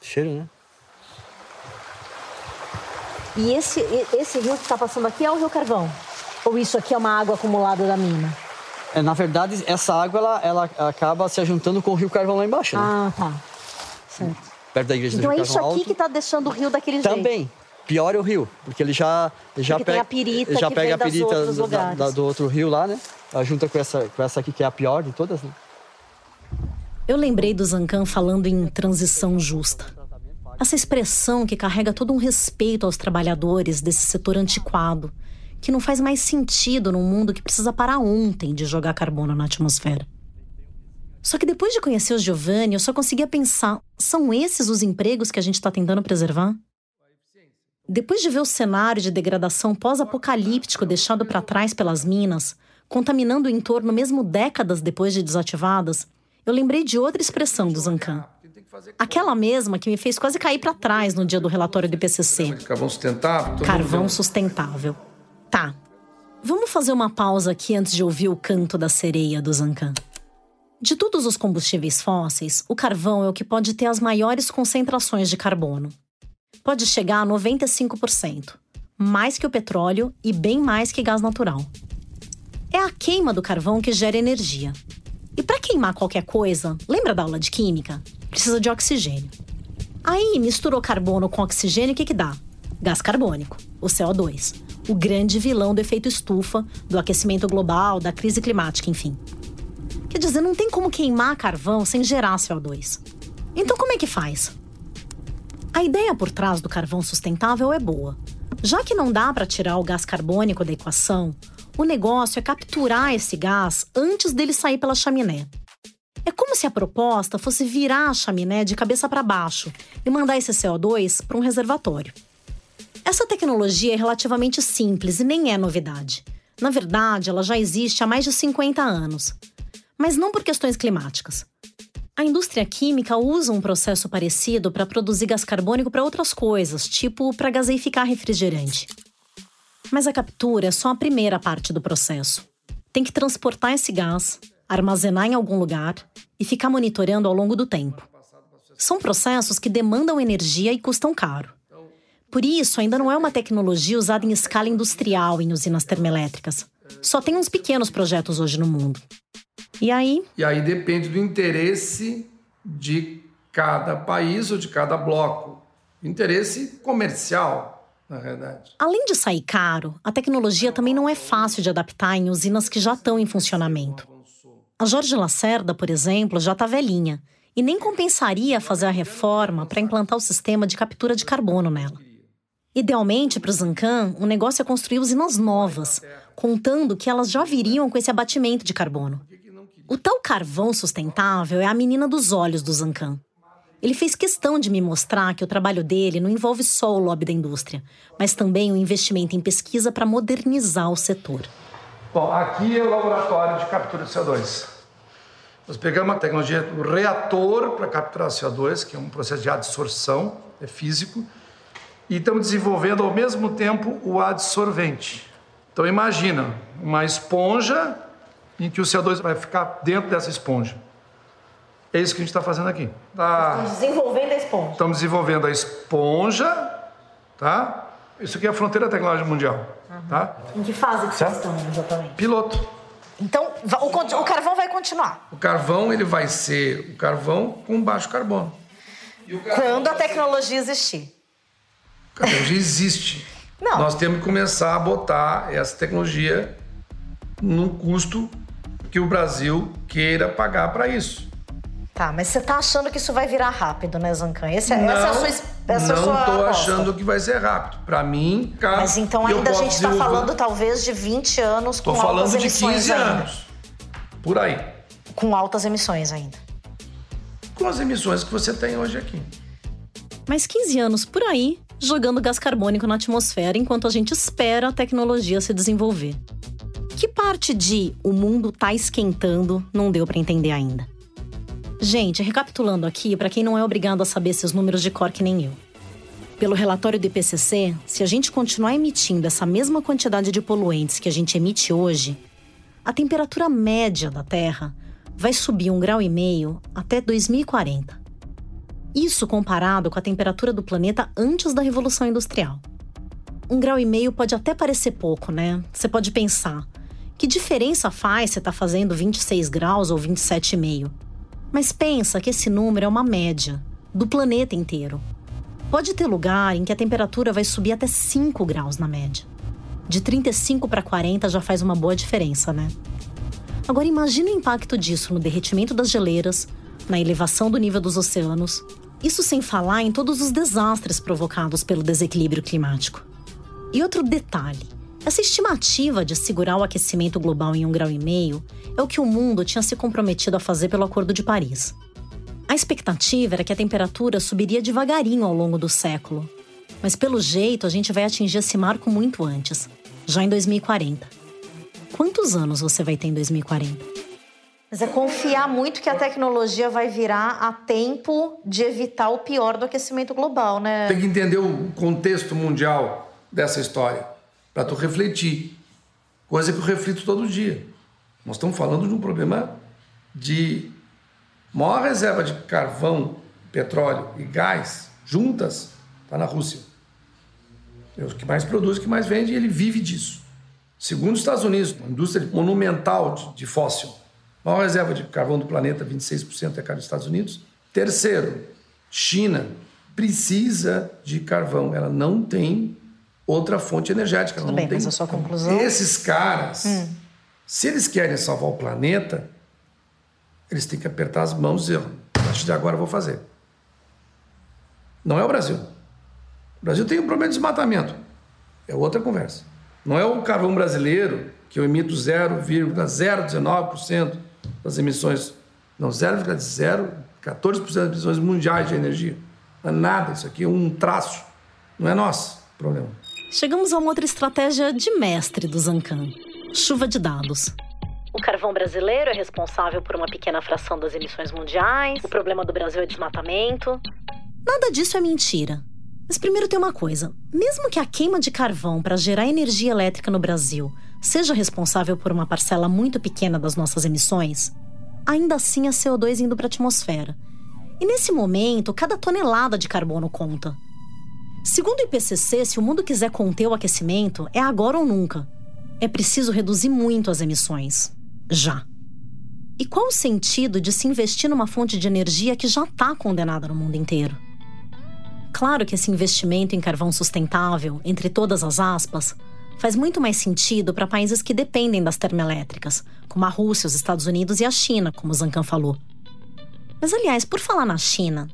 Cheiro, né? E esse, e- esse rio que está passando aqui é o Rio Carvão? Ou isso aqui é uma água acumulada da mina? É, na verdade, essa água ela, ela acaba se juntando com o rio Carvão lá embaixo, né? Ah, tá. Certo. Perto da igreja Então do é Rio isso Carvão aqui Alto. que está deixando o rio daquele jeito? Também. Pior é o rio, porque ele já, ele já Porque tem pega, a pirita já que pega vem a pirita outros do, da- lugares. da- do outro rio lá, né? Junta com essa, com essa aqui que é a pior de todas, né? Eu lembrei do Zancan falando em transição justa. Essa expressão que carrega todo um respeito aos trabalhadores desse setor antiquado, que não faz mais sentido num mundo que precisa parar ontem de jogar carbono na atmosfera. Só que depois de conhecer o Giovanni, eu só conseguia pensar: são esses os empregos que a gente está tentando preservar? Depois de ver o cenário de degradação pós-apocalíptico deixado para trás pelas minas, contaminando o entorno mesmo décadas depois de desativadas, eu lembrei de outra expressão do Zancan. Aquela mesma que me fez quase cair para trás no dia do relatório do IPCC. Carvão sustentável. Carvão sustentável. Tá. Vamos fazer uma pausa aqui antes de ouvir o canto da sereia do Zancan. De todos os combustíveis fósseis, o carvão é o que pode ter as maiores concentrações de carbono. Pode chegar a 95%, mais que o petróleo e bem mais que gás natural. É a queima do carvão que gera energia. E para queimar qualquer coisa, lembra da aula de química? Precisa de oxigênio. Aí misturou carbono com oxigênio, o que, que dá? Gás carbônico, o CO2. O grande vilão do efeito estufa, do aquecimento global, da crise climática, enfim. Quer dizer, não tem como queimar carvão sem gerar CO2. Então, como é que faz? A ideia por trás do carvão sustentável é boa. Já que não dá para tirar o gás carbônico da equação, o negócio é capturar esse gás antes dele sair pela chaminé. É como se a proposta fosse virar a chaminé de cabeça para baixo e mandar esse CO2 para um reservatório. Essa tecnologia é relativamente simples e nem é novidade. Na verdade, ela já existe há mais de 50 anos. Mas não por questões climáticas. A indústria química usa um processo parecido para produzir gás carbônico para outras coisas, tipo para gaseificar refrigerante. Mas a captura é só a primeira parte do processo. Tem que transportar esse gás, armazenar em algum lugar e ficar monitorando ao longo do tempo. São processos que demandam energia e custam caro. Por isso, ainda não é uma tecnologia usada em escala industrial em usinas termoelétricas. Só tem uns pequenos projetos hoje no mundo. E aí? E aí depende do interesse de cada país ou de cada bloco. Interesse comercial, na realidade. Além de sair caro, a tecnologia também não é fácil de adaptar em usinas que já estão em funcionamento. A Jorge Lacerda, por exemplo, já está velhinha e nem compensaria fazer a reforma para implantar o sistema de captura de carbono nela. Idealmente, para o Zancan, o negócio é construir usinas novas, contando que elas já viriam com esse abatimento de carbono. O tal carvão sustentável é a menina dos olhos do Zancan. Ele fez questão de me mostrar que o trabalho dele não envolve só o lobby da indústria, mas também o investimento em pesquisa para modernizar o setor. Bom, aqui é o laboratório de captura de CO2. Nós pegamos a tecnologia do reator para capturar CO2, que é um processo de adsorção, é físico, e estamos desenvolvendo ao mesmo tempo o adsorvente. Então imagina uma esponja em que o CO2 vai ficar dentro dessa esponja. É isso que a gente está fazendo aqui. Tá... Estamos desenvolvendo a esponja. Estamos desenvolvendo a esponja, tá? Isso aqui é a fronteira tecnológica mundial, uhum. tá? Em que fase que vocês estão exatamente? Piloto. Então, o, o, carvão vai continuar? O carvão, ele vai ser o carvão com baixo carbono. Quando a tecnologia existir. A tecnologia existe. Não. Nós temos que começar a botar essa tecnologia num custo que o Brasil queira pagar para isso. Tá, mas você tá achando que isso vai virar rápido, né, Zancan? Esse, não, essa é a sua essa Não é a tô achando que vai ser rápido. Para mim, cara. Mas então ainda a gente está falando talvez de 20 anos com tô altas falando de emissões 15 ainda. anos. Por aí. Com altas emissões ainda. Com as emissões que você tem hoje aqui. Mais 15 anos por aí, jogando gás carbônico na atmosfera enquanto a gente espera a tecnologia se desenvolver. Que parte de o mundo tá esquentando não deu para entender ainda. Gente, recapitulando aqui, para quem não é obrigado a saber esses números de cor que nem eu. Pelo relatório do IPCC, se a gente continuar emitindo essa mesma quantidade de poluentes que a gente emite hoje, a temperatura média da Terra vai subir um grau e meio até 2040. Isso comparado com a temperatura do planeta antes da Revolução Industrial. Um grau e meio pode até parecer pouco, né? Você pode pensar, que diferença faz você estar tá fazendo 26 graus ou 27,5? Mas pensa que esse número é uma média do planeta inteiro. Pode ter lugar em que a temperatura vai subir até 5 graus na média. De 35 para 40 já faz uma boa diferença, né? Agora imagine o impacto disso no derretimento das geleiras, na elevação do nível dos oceanos, isso sem falar em todos os desastres provocados pelo desequilíbrio climático. E outro detalhe: essa estimativa de segurar o aquecimento global em um grau e meio é o que o mundo tinha se comprometido a fazer pelo Acordo de Paris. A expectativa era que a temperatura subiria devagarinho ao longo do século, mas pelo jeito a gente vai atingir esse marco muito antes, já em 2040. Quantos anos você vai ter em 2040? Mas é confiar muito que a tecnologia vai virar a tempo de evitar o pior do aquecimento global, né? Tem que entender o contexto mundial dessa história para tu refletir. Coisa que eu reflito todo dia. Nós estamos falando de um problema de maior reserva de carvão, petróleo e gás juntas está na Rússia. É o que mais produz, o que mais vende, e ele vive disso. Segundo os Estados Unidos, uma indústria monumental de, de Maior reserva de carvão do planeta, 26% é cá dos Estados Unidos. Terceiro, China precisa de carvão. Ela não tem outra fonte energética. Tudo não bem, tem... mas a sua conclusão... Esses caras, hum. se eles querem salvar o planeta, eles têm que apertar as mãos e dizer, a partir de agora eu vou fazer. Não é o Brasil. O Brasil tem um problema de desmatamento. É outra conversa. Não é o carvão brasileiro, que eu emito 0,019% das emissões, não, 0,014% das emissões mundiais de energia. Não é nada, isso aqui é um traço. Não é nosso problema. Chegamos a uma outra estratégia de mestre do Zancan: chuva de dados. O carvão brasileiro é responsável por uma pequena fração das emissões mundiais. O problema do Brasil é desmatamento. Nada disso é mentira. Mas primeiro tem uma coisa: mesmo que a queima de carvão para gerar energia elétrica no Brasil seja responsável por uma parcela muito pequena das nossas emissões, ainda assim é CO2 indo para a atmosfera. E nesse momento, cada tonelada de carbono conta. Segundo o IPCC, se o mundo quiser conter o aquecimento, é agora ou nunca. É preciso reduzir muito as emissões. Já. E qual o sentido de se investir numa fonte de energia que já está condenada no mundo inteiro? Claro que esse investimento em carvão sustentável, entre todas as aspas, faz muito mais sentido para países que dependem das termoelétricas, como a Rússia, os Estados Unidos e a China, como Zancan falou. Mas, aliás, por falar na China,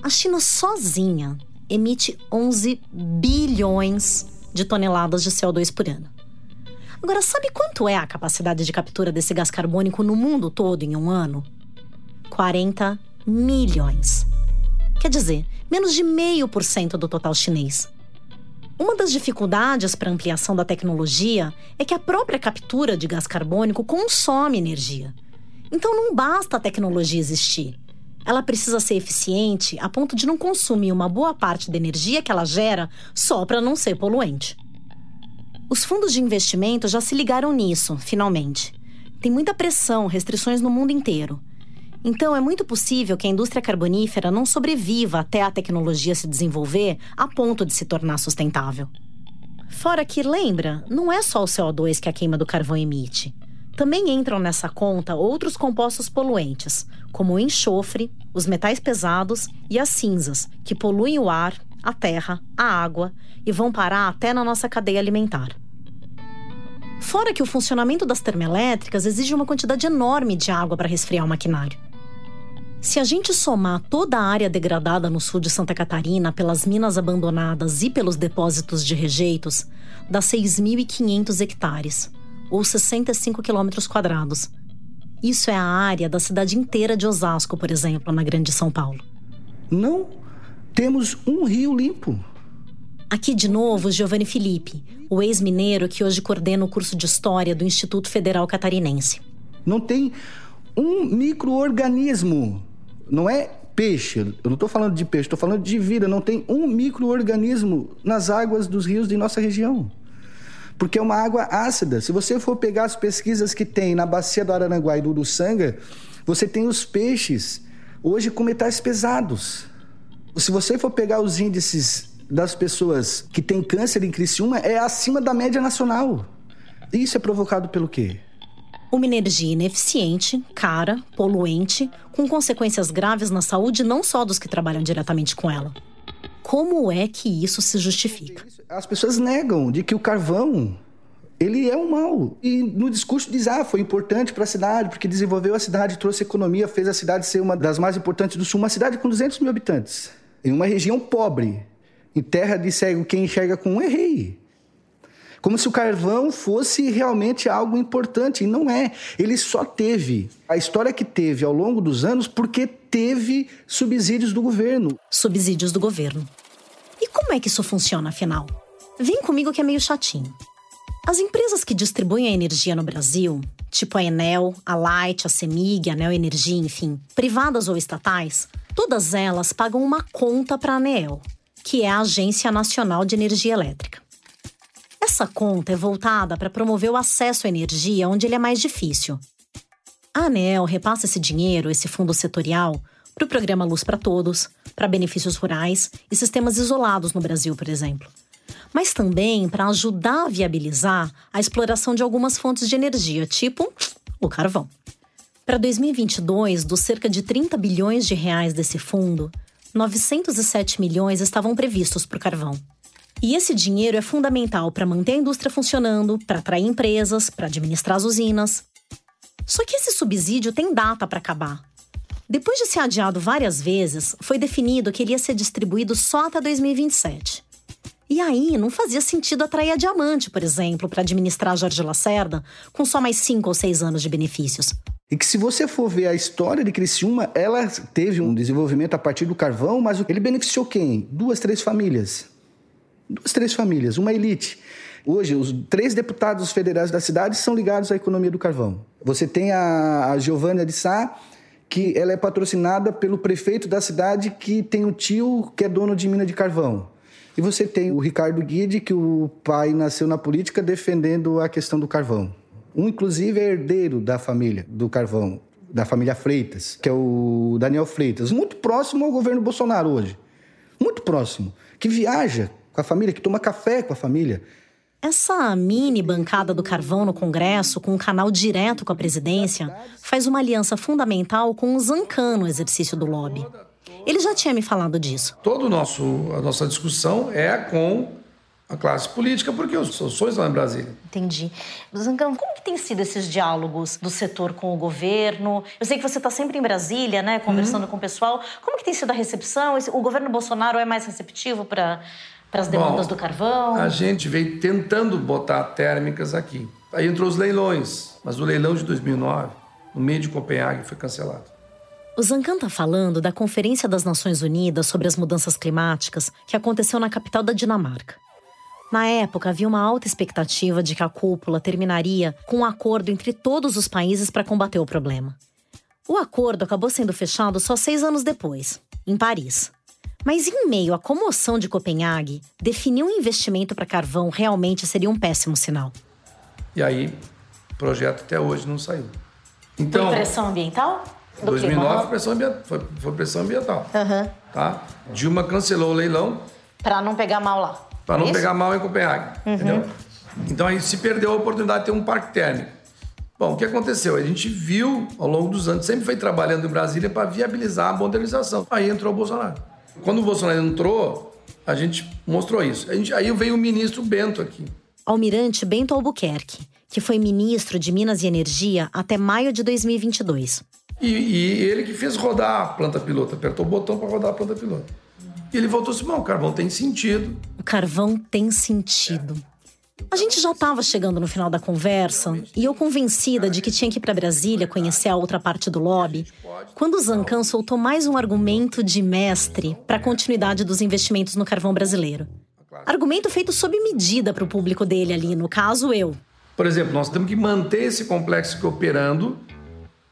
a China sozinha emite 11 bilhões de toneladas de CO2 por ano. Agora, sabe quanto é a capacidade de captura desse gás carbônico no mundo todo em um ano? 40 milhões. Quer dizer, menos de meio por cento do total chinês. Uma das dificuldades para a ampliação da tecnologia é que a própria captura de gás carbônico consome energia. Então não basta a tecnologia existir. Ela precisa ser eficiente a ponto de não consumir uma boa parte da energia que ela gera só para não ser poluente. Os fundos de investimento já se ligaram nisso, finalmente. Tem muita pressão, restrições no mundo inteiro. Então, é muito possível que a indústria carbonífera não sobreviva até a tecnologia se desenvolver a ponto de se tornar sustentável. Fora que, lembra, não é só o CO2 que a queima do carvão emite. Também entram nessa conta outros compostos poluentes, como o enxofre, os metais pesados e as cinzas, que poluem o ar, a terra, a água e vão parar até na nossa cadeia alimentar. Fora que o funcionamento das termoelétricas exige uma quantidade enorme de água para resfriar o maquinário. Se a gente somar toda a área degradada no sul de Santa Catarina pelas minas abandonadas e pelos depósitos de rejeitos, dá 6.500 hectares, ou 65 quilômetros quadrados. Isso é a área da cidade inteira de Osasco, por exemplo, na Grande São Paulo. Não temos um rio limpo. Aqui de novo, Giovanni Felipe, o ex-mineiro que hoje coordena o curso de História do Instituto Federal Catarinense. Não tem um microorganismo, não é peixe, eu não estou falando de peixe, estou falando de vida, não tem um microorganismo nas águas dos rios de nossa região. Porque é uma água ácida. Se você for pegar as pesquisas que tem na bacia do Araranguá e do Uruçanga, você tem os peixes hoje com metais pesados. Se você for pegar os índices das pessoas que têm câncer em Criciúma é acima da média nacional. Isso é provocado pelo quê? Uma energia ineficiente, cara, poluente, com consequências graves na saúde não só dos que trabalham diretamente com ela. Como é que isso se justifica? As pessoas negam de que o carvão ele é um mal. E no discurso diz, ah, foi importante para a cidade, porque desenvolveu a cidade, trouxe economia, fez a cidade ser uma das mais importantes do Sul. Uma cidade com 200 mil habitantes, em uma região pobre, em terra de cego, quem enxerga com um é rei. Como se o carvão fosse realmente algo importante, e não é. Ele só teve a história que teve ao longo dos anos porque teve subsídios do governo. Subsídios do governo. E como é que isso funciona, afinal? Vem comigo que é meio chatinho. As empresas que distribuem a energia no Brasil, tipo a Enel, a Light, a Semig, a Neo Energia, enfim, privadas ou estatais, todas elas pagam uma conta para a Anel, que é a Agência Nacional de Energia Elétrica. Essa conta é voltada para promover o acesso à energia onde ele é mais difícil. A ANEL repassa esse dinheiro, esse fundo setorial, para o programa Luz para Todos, para benefícios rurais e sistemas isolados no Brasil, por exemplo. Mas também para ajudar a viabilizar a exploração de algumas fontes de energia, tipo o carvão. Para 2022, dos cerca de 30 bilhões de reais desse fundo, 907 milhões estavam previstos para o carvão. E esse dinheiro é fundamental para manter a indústria funcionando, para atrair empresas, para administrar as usinas. Só que esse subsídio tem data para acabar. Depois de ser adiado várias vezes, foi definido que ele ia ser distribuído só até 2027. E aí, não fazia sentido atrair a Diamante, por exemplo, para administrar a Jorge Lacerda, com só mais cinco ou seis anos de benefícios. E que se você for ver a história de Criciúma, ela teve um desenvolvimento a partir do carvão, mas ele beneficiou quem? Duas, três famílias. Duas, três famílias, uma elite. Hoje, os três deputados federais da cidade são ligados à economia do carvão. Você tem a, a Giovânia de Sá, que ela é patrocinada pelo prefeito da cidade que tem um tio que é dono de mina de carvão. E você tem o Ricardo Guide, que o pai nasceu na política defendendo a questão do carvão. Um, inclusive, é herdeiro da família do carvão, da família Freitas, que é o Daniel Freitas, muito próximo ao governo Bolsonaro hoje. muito próximo, que viaja com a família, que toma café com a família. Essa mini bancada do carvão no Congresso, com um canal direto com a presidência, faz uma aliança fundamental com o Zancan no exercício do lobby. Ele já tinha me falado disso. Toda a nossa discussão é com a classe política, porque os sonhos lá em Brasília. Entendi. Zancão, como que tem sido esses diálogos do setor com o governo? Eu sei que você está sempre em Brasília, né, conversando uhum. com o pessoal. Como que tem sido a recepção? O governo Bolsonaro é mais receptivo para para as demandas Bom, do carvão? A gente veio tentando botar térmicas aqui. Aí entrou os leilões, mas o leilão de 2009, no meio de Copenhague, foi cancelado. O Zancan está falando da Conferência das Nações Unidas sobre as Mudanças Climáticas que aconteceu na capital da Dinamarca. Na época, havia uma alta expectativa de que a cúpula terminaria com um acordo entre todos os países para combater o problema. O acordo acabou sendo fechado só seis anos depois, em Paris. Mas em meio à comoção de Copenhague, definir um investimento para carvão realmente seria um péssimo sinal. E aí, o projeto até hoje não saiu. Então, foi pressão ambiental? Em 2009 pressão foi, foi pressão ambiental. Uhum. Tá? Dilma cancelou o leilão. Para não pegar mal lá. Para não Isso? pegar mal em Copenhague. Uhum. Entendeu? Então aí se perdeu a oportunidade de ter um parque térmico. Bom, o que aconteceu? A gente viu ao longo dos anos, sempre foi trabalhando em Brasília para viabilizar a modernização. Aí entrou o Bolsonaro. Quando o Bolsonaro entrou, a gente mostrou isso. Gente, aí veio o ministro Bento aqui. Almirante Bento Albuquerque, que foi ministro de Minas e Energia até maio de 2022. E, e ele que fez rodar a planta piloto, apertou o botão para rodar a planta piloto. E ele voltou assim: o carvão tem sentido. O carvão tem sentido. A gente já estava chegando no final da conversa e eu convencida de que tinha que ir para Brasília conhecer a outra parte do lobby, quando o Zancan soltou mais um argumento de mestre para a continuidade dos investimentos no carvão brasileiro. Argumento feito sob medida para o público dele ali, no caso eu. Por exemplo, nós temos que manter esse complexo aqui operando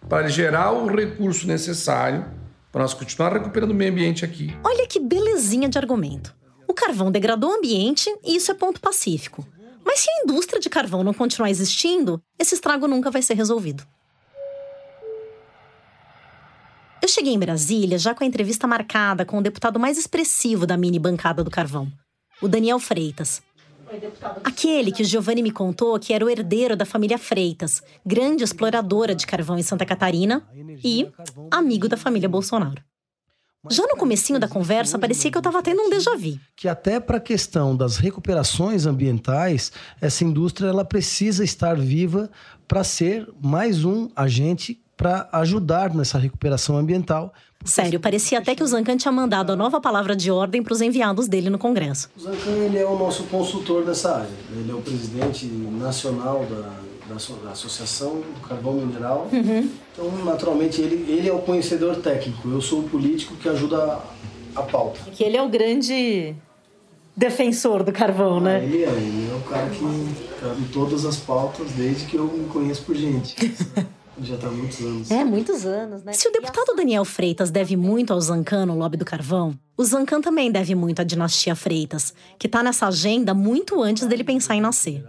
para gerar o recurso necessário para nós continuar recuperando o meio ambiente aqui. Olha que belezinha de argumento. O carvão degradou o ambiente e isso é ponto pacífico. Mas se a indústria de carvão não continuar existindo, esse estrago nunca vai ser resolvido. Eu cheguei em Brasília já com a entrevista marcada com o deputado mais expressivo da mini bancada do carvão, o Daniel Freitas. Aquele que o Giovanni me contou que era o herdeiro da família Freitas, grande exploradora de carvão em Santa Catarina e amigo da família Bolsonaro. Já no comecinho da conversa, parecia que eu estava tendo um déjà vu. Que até para a questão das recuperações ambientais, essa indústria ela precisa estar viva para ser mais um agente para ajudar nessa recuperação ambiental. Sério, parecia até que o Zancan tinha mandado a nova palavra de ordem para os enviados dele no Congresso. O Zancan ele é o nosso consultor nessa área. Ele é o presidente nacional da da, da Associação do Carvão Mineral. Uhum. Então, naturalmente, ele, ele é o conhecedor técnico, eu sou o político que ajuda a, a pauta. Que ele é o grande defensor do carvão, ah, né? Ele é, ele é o cara que está em todas as pautas desde que eu me conheço por gente. Já está há muitos anos. É, muitos anos, né? Se o deputado Daniel Freitas deve muito ao Zancan no lobby do carvão, o Zancan também deve muito à dinastia Freitas, que está nessa agenda muito antes dele pensar em nascer.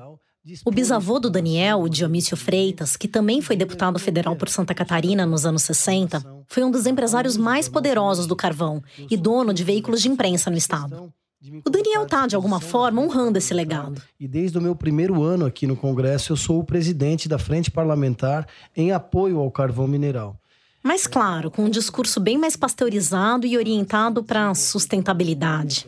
O bisavô do Daniel, o Dionísio Freitas, que também foi deputado federal por Santa Catarina nos anos 60, foi um dos empresários mais poderosos do carvão e dono de veículos de imprensa no estado. O Daniel está, de alguma forma, honrando esse legado. E desde o meu primeiro ano aqui no Congresso, eu sou o presidente da Frente Parlamentar em apoio ao carvão mineral. Mas, claro, com um discurso bem mais pasteurizado e orientado para a sustentabilidade.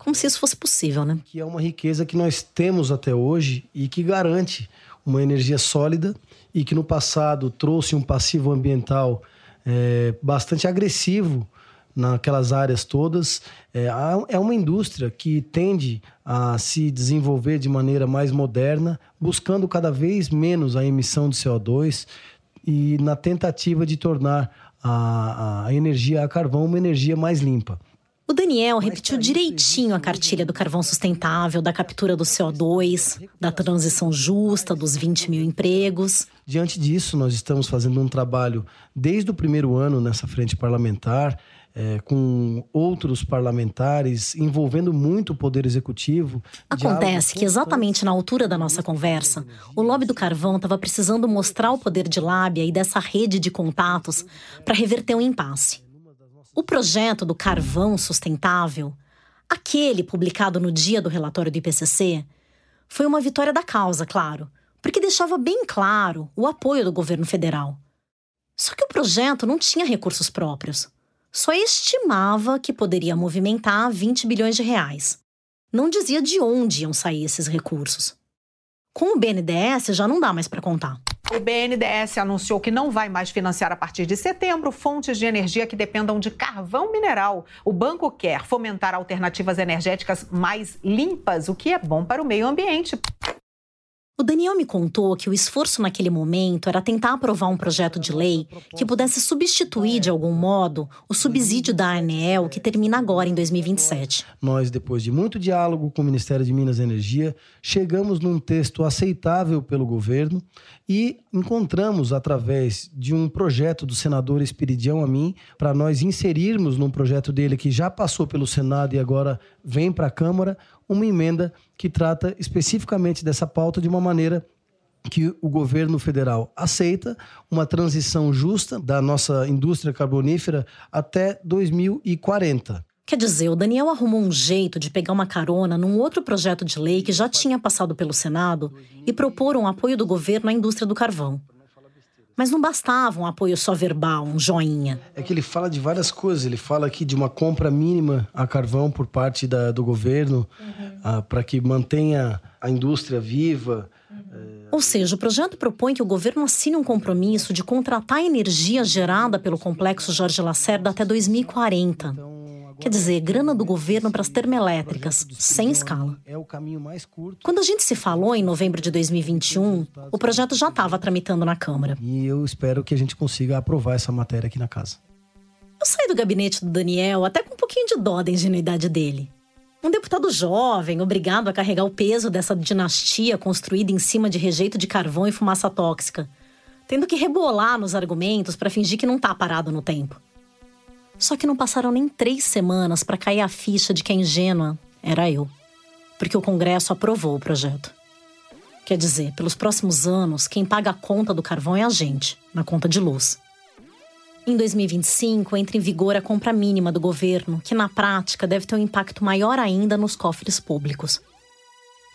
Como se isso fosse possível, né? Que é uma riqueza que nós temos até hoje e que garante uma energia sólida e que no passado trouxe um passivo ambiental é, bastante agressivo naquelas áreas todas. É, é uma indústria que tende a se desenvolver de maneira mais moderna, buscando cada vez menos a emissão de CO2 e na tentativa de tornar a, a energia a carvão uma energia mais limpa. O Daniel repetiu direitinho a cartilha do carvão sustentável, da captura do CO2, da transição justa, dos 20 mil empregos. Diante disso, nós estamos fazendo um trabalho desde o primeiro ano nessa frente parlamentar, é, com outros parlamentares, envolvendo muito o Poder Executivo. Acontece que, exatamente na altura da nossa conversa, o lobby do carvão estava precisando mostrar o poder de lábia e dessa rede de contatos para reverter um impasse. O projeto do carvão sustentável Aquele publicado no dia do relatório do IPCC foi uma vitória da causa, claro, porque deixava bem claro o apoio do governo federal. Só que o projeto não tinha recursos próprios. Só estimava que poderia movimentar 20 bilhões de reais. Não dizia de onde iam sair esses recursos. Com o BNDES já não dá mais para contar. O BNDES anunciou que não vai mais financiar a partir de setembro fontes de energia que dependam de carvão mineral. O banco quer fomentar alternativas energéticas mais limpas, o que é bom para o meio ambiente. O Daniel me contou que o esforço naquele momento era tentar aprovar um projeto de lei que pudesse substituir, de algum modo, o subsídio da ANEEL que termina agora em 2027. Nós, depois de muito diálogo com o Ministério de Minas e Energia, chegamos num texto aceitável pelo governo e encontramos, através de um projeto do senador Espiridião a mim, para nós inserirmos num projeto dele que já passou pelo Senado e agora vem para a Câmara, uma emenda que trata especificamente dessa pauta de uma maneira que o governo federal aceita uma transição justa da nossa indústria carbonífera até 2040. Quer dizer, o Daniel arrumou um jeito de pegar uma carona num outro projeto de lei que já tinha passado pelo Senado e propor um apoio do governo à indústria do carvão. Mas não bastava um apoio só verbal, um joinha. É que ele fala de várias coisas. Ele fala aqui de uma compra mínima a carvão por parte da, do governo uhum. Ah, para que mantenha a indústria viva. Uhum. Ou seja, o projeto propõe que o governo assine um compromisso de contratar energia gerada pelo complexo Jorge Lacerda até 2040. Então, Quer dizer, grana do governo para as termoelétricas, sem escala. É o caminho mais curto. Quando a gente se falou em novembro de 2021, o projeto já estava tramitando na Câmara. E eu espero que a gente consiga aprovar essa matéria aqui na casa. Eu saí do gabinete do Daniel até com um pouquinho de dó da ingenuidade dele. Um deputado jovem, obrigado a carregar o peso dessa dinastia construída em cima de rejeito de carvão e fumaça tóxica, tendo que rebolar nos argumentos para fingir que não está parado no tempo. Só que não passaram nem três semanas para cair a ficha de que a ingênua era eu. Porque o Congresso aprovou o projeto. Quer dizer, pelos próximos anos, quem paga a conta do carvão é a gente, na conta de luz. Em 2025, entra em vigor a compra mínima do governo, que na prática deve ter um impacto maior ainda nos cofres públicos.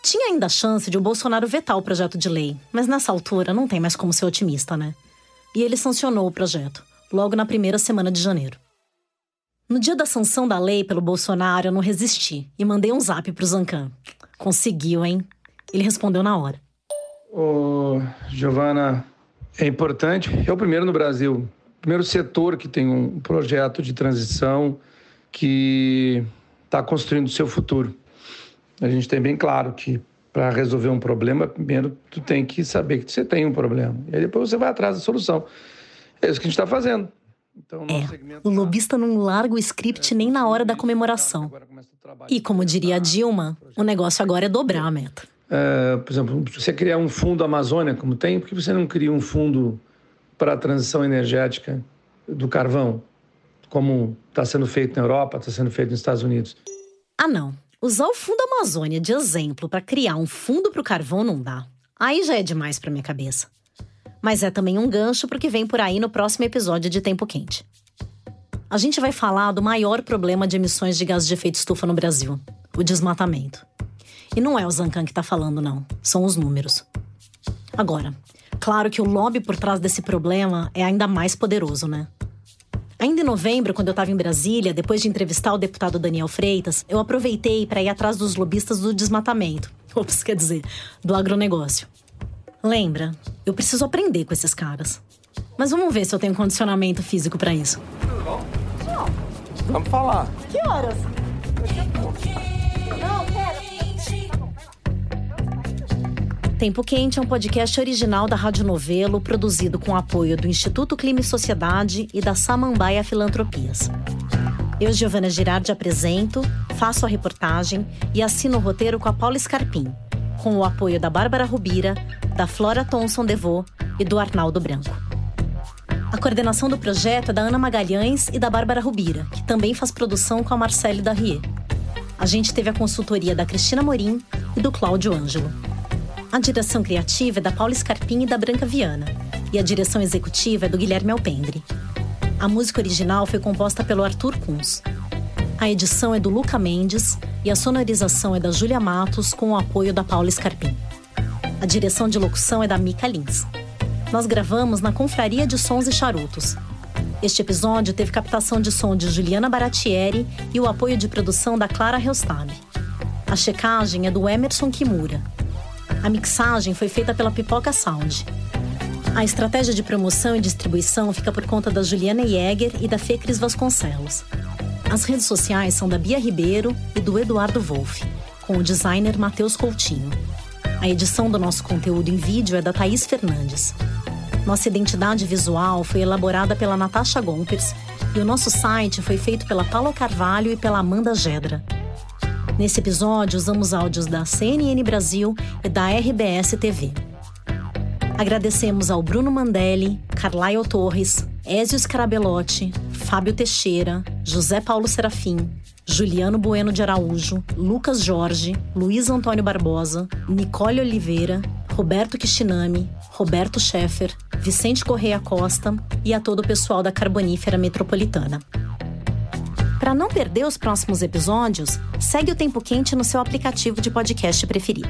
Tinha ainda a chance de o Bolsonaro vetar o projeto de lei, mas nessa altura não tem mais como ser otimista, né? E ele sancionou o projeto, logo na primeira semana de janeiro. No dia da sanção da lei pelo Bolsonaro, eu não resisti e mandei um zap pro Zancan. Conseguiu, hein? Ele respondeu na hora. Ô, Giovana, é importante. É o primeiro no Brasil, primeiro setor que tem um projeto de transição que está construindo o seu futuro. A gente tem bem claro que para resolver um problema, primeiro tu tem que saber que você tem um problema. E aí depois você vai atrás da solução. É isso que a gente está fazendo. Então, é, o lobista não larga o script nem na hora da comemoração. E como diria a Dilma, o negócio agora é dobrar a meta. É, por exemplo, você criar um fundo Amazônia, como tem, por que você não cria um fundo para a transição energética do carvão, como está sendo feito na Europa, está sendo feito nos Estados Unidos? Ah, não. Usar o Fundo Amazônia de exemplo para criar um fundo para o carvão não dá. Aí já é demais para minha cabeça mas é também um gancho para o que vem por aí no próximo episódio de Tempo Quente. A gente vai falar do maior problema de emissões de gás de efeito estufa no Brasil: o desmatamento. E não é o Zancan que está falando, não, são os números. Agora, claro que o lobby por trás desse problema é ainda mais poderoso, né? Ainda em novembro, quando eu estava em Brasília, depois de entrevistar o deputado Daniel Freitas, eu aproveitei para ir atrás dos lobistas do desmatamento. Ops, quer dizer, do agronegócio. Lembra? Eu preciso aprender com esses caras. Mas vamos ver se eu tenho condicionamento físico para isso. Bom? Vamos falar. Que horas? Tempo Quente é um podcast original da Rádio Novelo, produzido com apoio do Instituto Clima e Sociedade e da Samambaia Filantropias. Eu, Giovana Girardi, apresento, faço a reportagem e assino o roteiro com a Paula Scarpim com o apoio da Bárbara Rubira, da Flora Thomson Devô e do Arnaldo Branco. A coordenação do projeto é da Ana Magalhães e da Bárbara Rubira, que também faz produção com a Marcele Darrier. A gente teve a consultoria da Cristina Morim e do Cláudio Ângelo. A direção criativa é da Paula Scarpim e da Branca Viana, e a direção executiva é do Guilherme Alpendre. A música original foi composta pelo Arthur Kunz. A edição é do Luca Mendes e a sonorização é da Júlia Matos com o apoio da Paula Scarpim. A direção de locução é da Mica Lins. Nós gravamos na Confraria de Sons e Charutos. Este episódio teve captação de som de Juliana Baratieri e o apoio de produção da Clara Reustab. A checagem é do Emerson Kimura. A mixagem foi feita pela Pipoca Sound. A estratégia de promoção e distribuição fica por conta da Juliana Jäger e da Fê Cris Vasconcelos. As redes sociais são da Bia Ribeiro e do Eduardo Wolff, com o designer Matheus Coutinho. A edição do nosso conteúdo em vídeo é da Thaís Fernandes. Nossa identidade visual foi elaborada pela Natasha Gompers e o nosso site foi feito pela Paula Carvalho e pela Amanda Gedra. Nesse episódio, usamos áudios da CNN Brasil e da RBS TV. Agradecemos ao Bruno Mandelli, Carlaio Torres, Ézio Scarabellotti, Fábio Teixeira, José Paulo Serafim, Juliano Bueno de Araújo, Lucas Jorge, Luiz Antônio Barbosa, Nicole Oliveira, Roberto Kishinami, Roberto Scheffer, Vicente Correia Costa e a todo o pessoal da Carbonífera Metropolitana. Para não perder os próximos episódios, segue o Tempo Quente no seu aplicativo de podcast preferido.